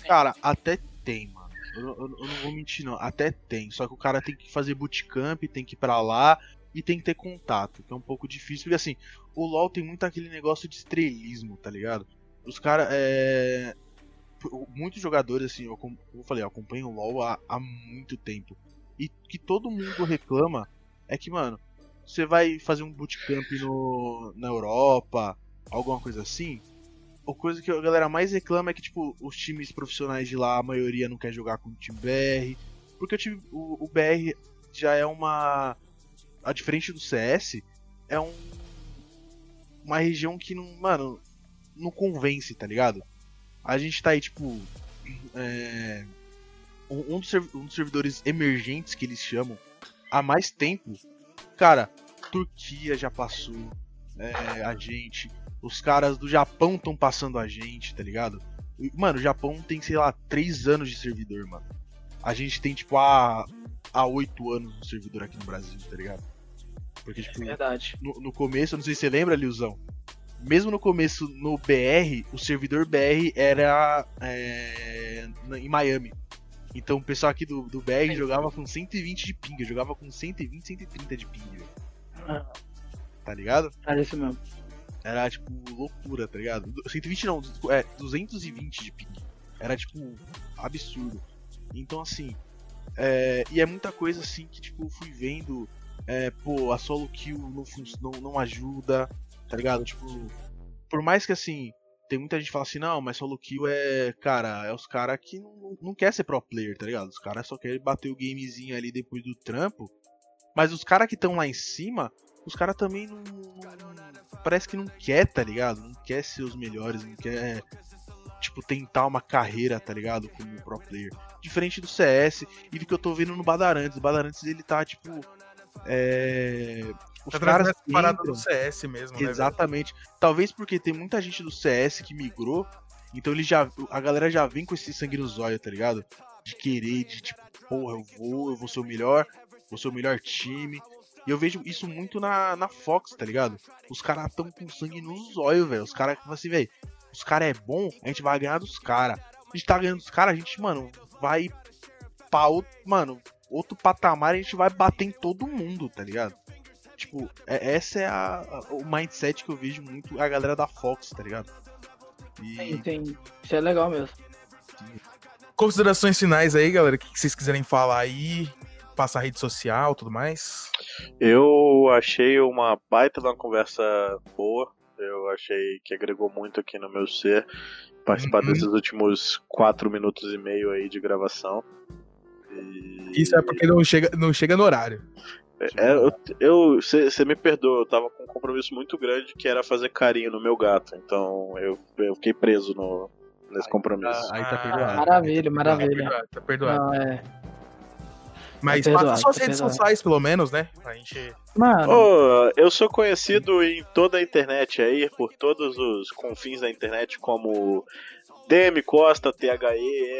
Cara, até tem, mano. Eu, eu- eu não vou mentir, não. Até tem. Só que o cara tem que fazer bootcamp, tem que ir pra lá e tem que ter contato, que é um pouco difícil. Porque assim, o LoL tem muito aquele negócio de estrelismo, tá ligado? Os caras, é. Muitos jogadores, assim, eu, como eu falei, eu acompanho o LoL há, há muito tempo. E que todo mundo reclama é que, mano, você vai fazer um bootcamp no, na Europa, alguma coisa assim, a coisa que a galera mais reclama é que, tipo, os times profissionais de lá, a maioria não quer jogar com o time BR. Porque o, time, o, o BR já é uma. A diferente do CS, é um. Uma região que não. Mano, não convence, tá ligado? A gente tá aí, tipo. É, um, dos um dos servidores emergentes que eles chamam há mais tempo. Cara, Turquia já passou. é, a gente. Os caras do Japão estão passando a gente, tá ligado? Mano, o Japão tem, sei lá, 3 anos de servidor, mano. A gente tem, tipo, há, há 8 anos de servidor aqui no Brasil, tá ligado? Porque, tipo, Verdade. no, no começo, eu não sei se você lembra, Liuzão. Mesmo no começo, no BR, o servidor BR era é, em Miami. Então o pessoal aqui do, do BR jogava com 120 de ping, eu jogava com 120, 130 de ping, velho. Ah, tá ligado? Era isso mesmo. Era tipo loucura, tá ligado? 120 não, é 220 de ping. Era tipo absurdo. Então assim, é, e é muita coisa assim que tipo eu fui vendo, é, pô, a solo kill não, não, não ajuda, tá ligado? Tipo, por mais que assim, tem muita gente que fala assim, não, mas solo kill é, cara, é os caras que não, não quer ser pro player, tá ligado? Os caras só querem bater o gamezinho ali depois do trampo. Mas os caras que estão lá em cima, os caras também não, não- Parece que não quer, tá ligado? Não quer ser os melhores, não quer. Tipo, tentar uma carreira, tá ligado? Como pro player. Diferente do CS e do que eu tô vendo no Badarantes. O Badarantes ele tá, tipo. É. Os Tá caras essa parada entram- do CS mesmo, né? velho? Exatamente. Talvez porque tem muita gente do CS que migrou, então ele já. A galera já vem com esse sangue no zóio, tá ligado? De querer, de tipo, porra, eu vou, eu vou ser o melhor, vou ser o melhor time. E eu vejo isso muito na, na Fox, tá ligado? Os caras tão com sangue no zóio, velho. Os caras falam assim, velho, os caras é bom, a gente vai ganhar dos caras. A gente tá ganhando dos caras, a gente, mano, vai pra outro, mano, outro patamar e a gente vai bater em todo mundo, tá ligado? Tipo, é, essa é a, a- o mindset que eu vejo muito a galera da Fox, tá ligado? E Sim, sim. Isso é legal mesmo. Considerações finais aí, galera. O que que vocês quiserem falar aí? Passar rede social tudo mais. Eu achei uma baita de uma conversa boa. Eu achei que agregou muito aqui no meu ser participar Uhum. desses últimos quatro minutos e meio aí de gravação. E- Isso é porque não chega, não chega no horário. É, eu você me perdoa, eu tava com um compromisso muito grande que era fazer carinho no meu gato, então eu, eu fiquei preso no, nesse compromisso. Aí tá Ah, perdoado. Maravilha, Tá maravilha. perdoado, tá perdoado. Não, é. Mas tá passa perdoado, suas tá redes perdoado. sociais, pelo menos, né? Pra gente. Mano, Ô, eu sou conhecido em toda a internet aí, por todos os confins da internet, como DM Costa, THE,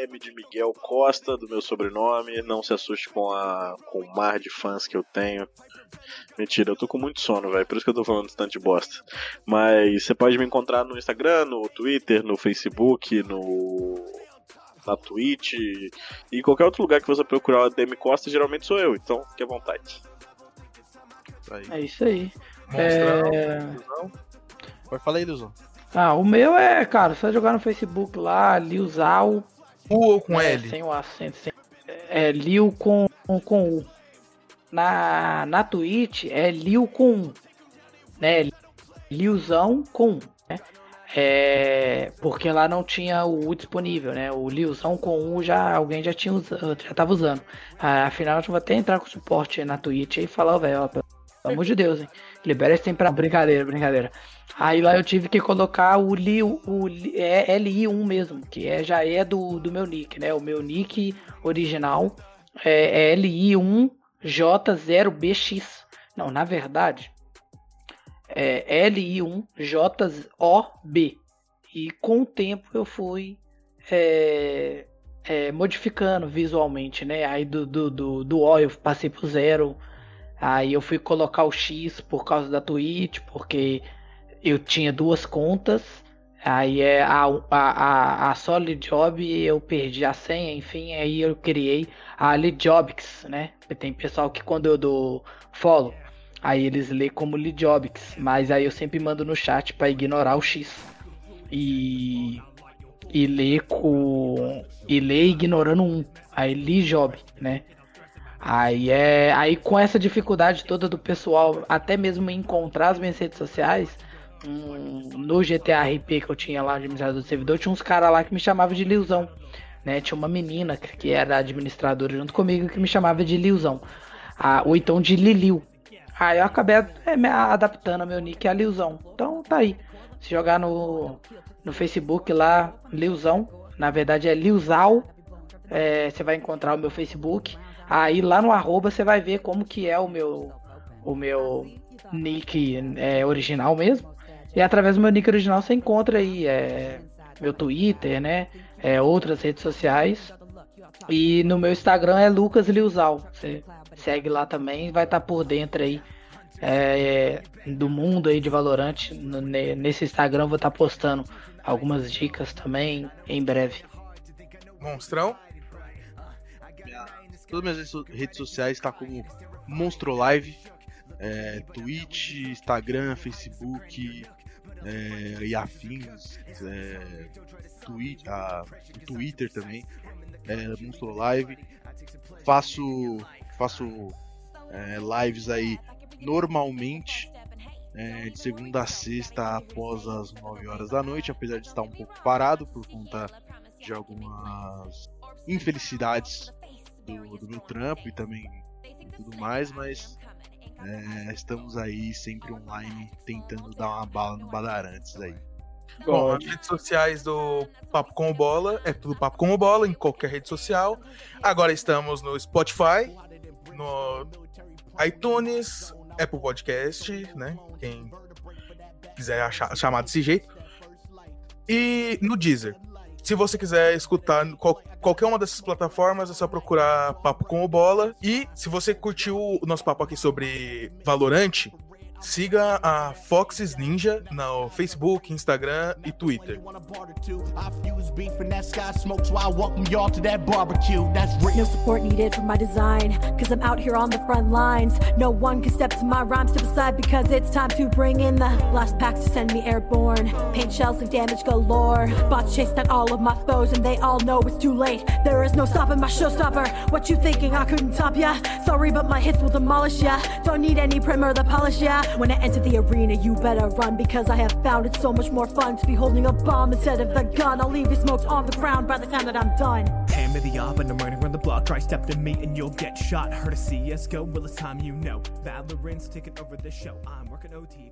M de Miguel Costa, do meu sobrenome. Não se assuste com, a, com o mar de fãs que eu tenho. Mentira, eu tô com muito sono, velho. Por isso que eu tô falando tanto de bosta. Mas você pode me encontrar no Instagram, no Twitter, no Facebook, no. Na Twitch e em qualquer outro lugar que você procurar a DM Costa, geralmente sou eu, então fique à vontade. Isso aí. é isso aí. Monstrão. É... Monstrão. Vai falar aí, Luzão. Ah, o meu é, cara, só jogar no Facebook lá, Liuzal. U ou com é, L? Sem o acento, sem... É Liu com, com U. Na, na Twitch é Liu com U. Né? Liuzão com U. Né? É, porque lá não tinha o U disponível, né? O Liuzão com U já alguém já tinha usado, já tava usando. Ah, afinal, eu vou até entrar com suporte na Twitch e falar, velho, pelo amor de Deus, hein? Libera esse tempo pra brincadeira, brincadeira. Aí lá eu tive que colocar o, Li, o Li- é LI1 mesmo, que é, já é do, do meu nick, né? O meu nick original é, é LI1J0BX. Não, na verdade é LI1JOB. E com o tempo eu fui é, é, modificando visualmente, né? Aí do, do, do, do O eu passei pro zero. Aí eu fui colocar o X por causa da Twitch, porque eu tinha duas contas. Aí é a, a, a, Solid Job eu perdi a senha, enfim, aí eu criei a Lidjobix, né? Tem pessoal que quando eu dou follow, aí eles lê como Lidjobix, mas aí eu sempre mando no chat para ignorar o X. E e lê com e lê ignorando um, aí Lijob, né? Aí é aí com essa dificuldade toda do pessoal, até mesmo encontrar as minhas redes sociais, um, no GTA RP que eu tinha lá de administrador do servidor, tinha uns caras lá que me chamavam de Liuzão. Né? Tinha uma menina que, era administradora junto comigo que me chamava de Liuzão. Ah, ou então de Liliu. Aí eu acabei é, adaptando meu nick a Liuzão. Então tá aí. Se jogar no, no Facebook lá, Liuzão. Na verdade é Liuzal. É, você vai encontrar o meu Facebook. Aí lá no arroba você vai ver como que é o meu o meu nick é, original mesmo. E através do meu nick original você encontra aí é, meu Twitter, né? É, outras redes sociais. E no meu Instagram é Lucas Liuzal. Você segue lá também, vai estar por dentro aí é, do mundo aí de Valorant. No- nesse Instagram eu vou estar postando algumas dicas também em breve. Monstrão. Todas as minhas redes so- redes sociais tá como Monstro Live, é, Twitch, Instagram, Facebook é, e afins, é, o Twitter também, é, Monstro Live. Faço, faço é, lives aí normalmente é, de segunda a sexta após as 9 horas da noite, apesar de estar um pouco parado por conta de algumas infelicidades do, do meu trampo e também tudo mais, mas é, estamos aí sempre online tentando dar uma bala no Badarantes aí. Bom, as redes sociais do Papo com o Bola é tudo Papo com o Bola em qualquer rede social. Agora estamos no Spotify, no iTunes, Apple Podcast, né? Quem quiser achar, chamar desse jeito. E no Deezer. Se você quiser escutar qual- qualquer uma dessas plataformas, é só procurar Papo com o Bola. E se você curtiu o nosso papo aqui sobre Valorante, Siga a Foxes Ninja no Facebook, Instagram e Twitter. wanna barter to. I fuse beef and that sky smoke, so I welcome y'all to that barbecue. That's real. No support needed for my design, cause I'm out here on the front lines. No one can step to my rhymes to the side because it's time to bring in the last packs to send me airborne. Paint shells and damage galore. Bots chased down all of my foes and they all know it's too late. There is no stopping my showstopper. What you thinking I couldn't top ya? Sorry, but my hits will demolish ya. Don't need any primer to polish ya. When I enter the arena, you better run because I have found it so much more fun to be holding a bomb instead of the gun. I'll leave you smoked on the ground by the time that I'm done. Hand me the op and I'm running around the block. Try step to me and you'll get shot. Heard of CSGO? Well, it's time you know. Valorant's taking over the show. I'm working OT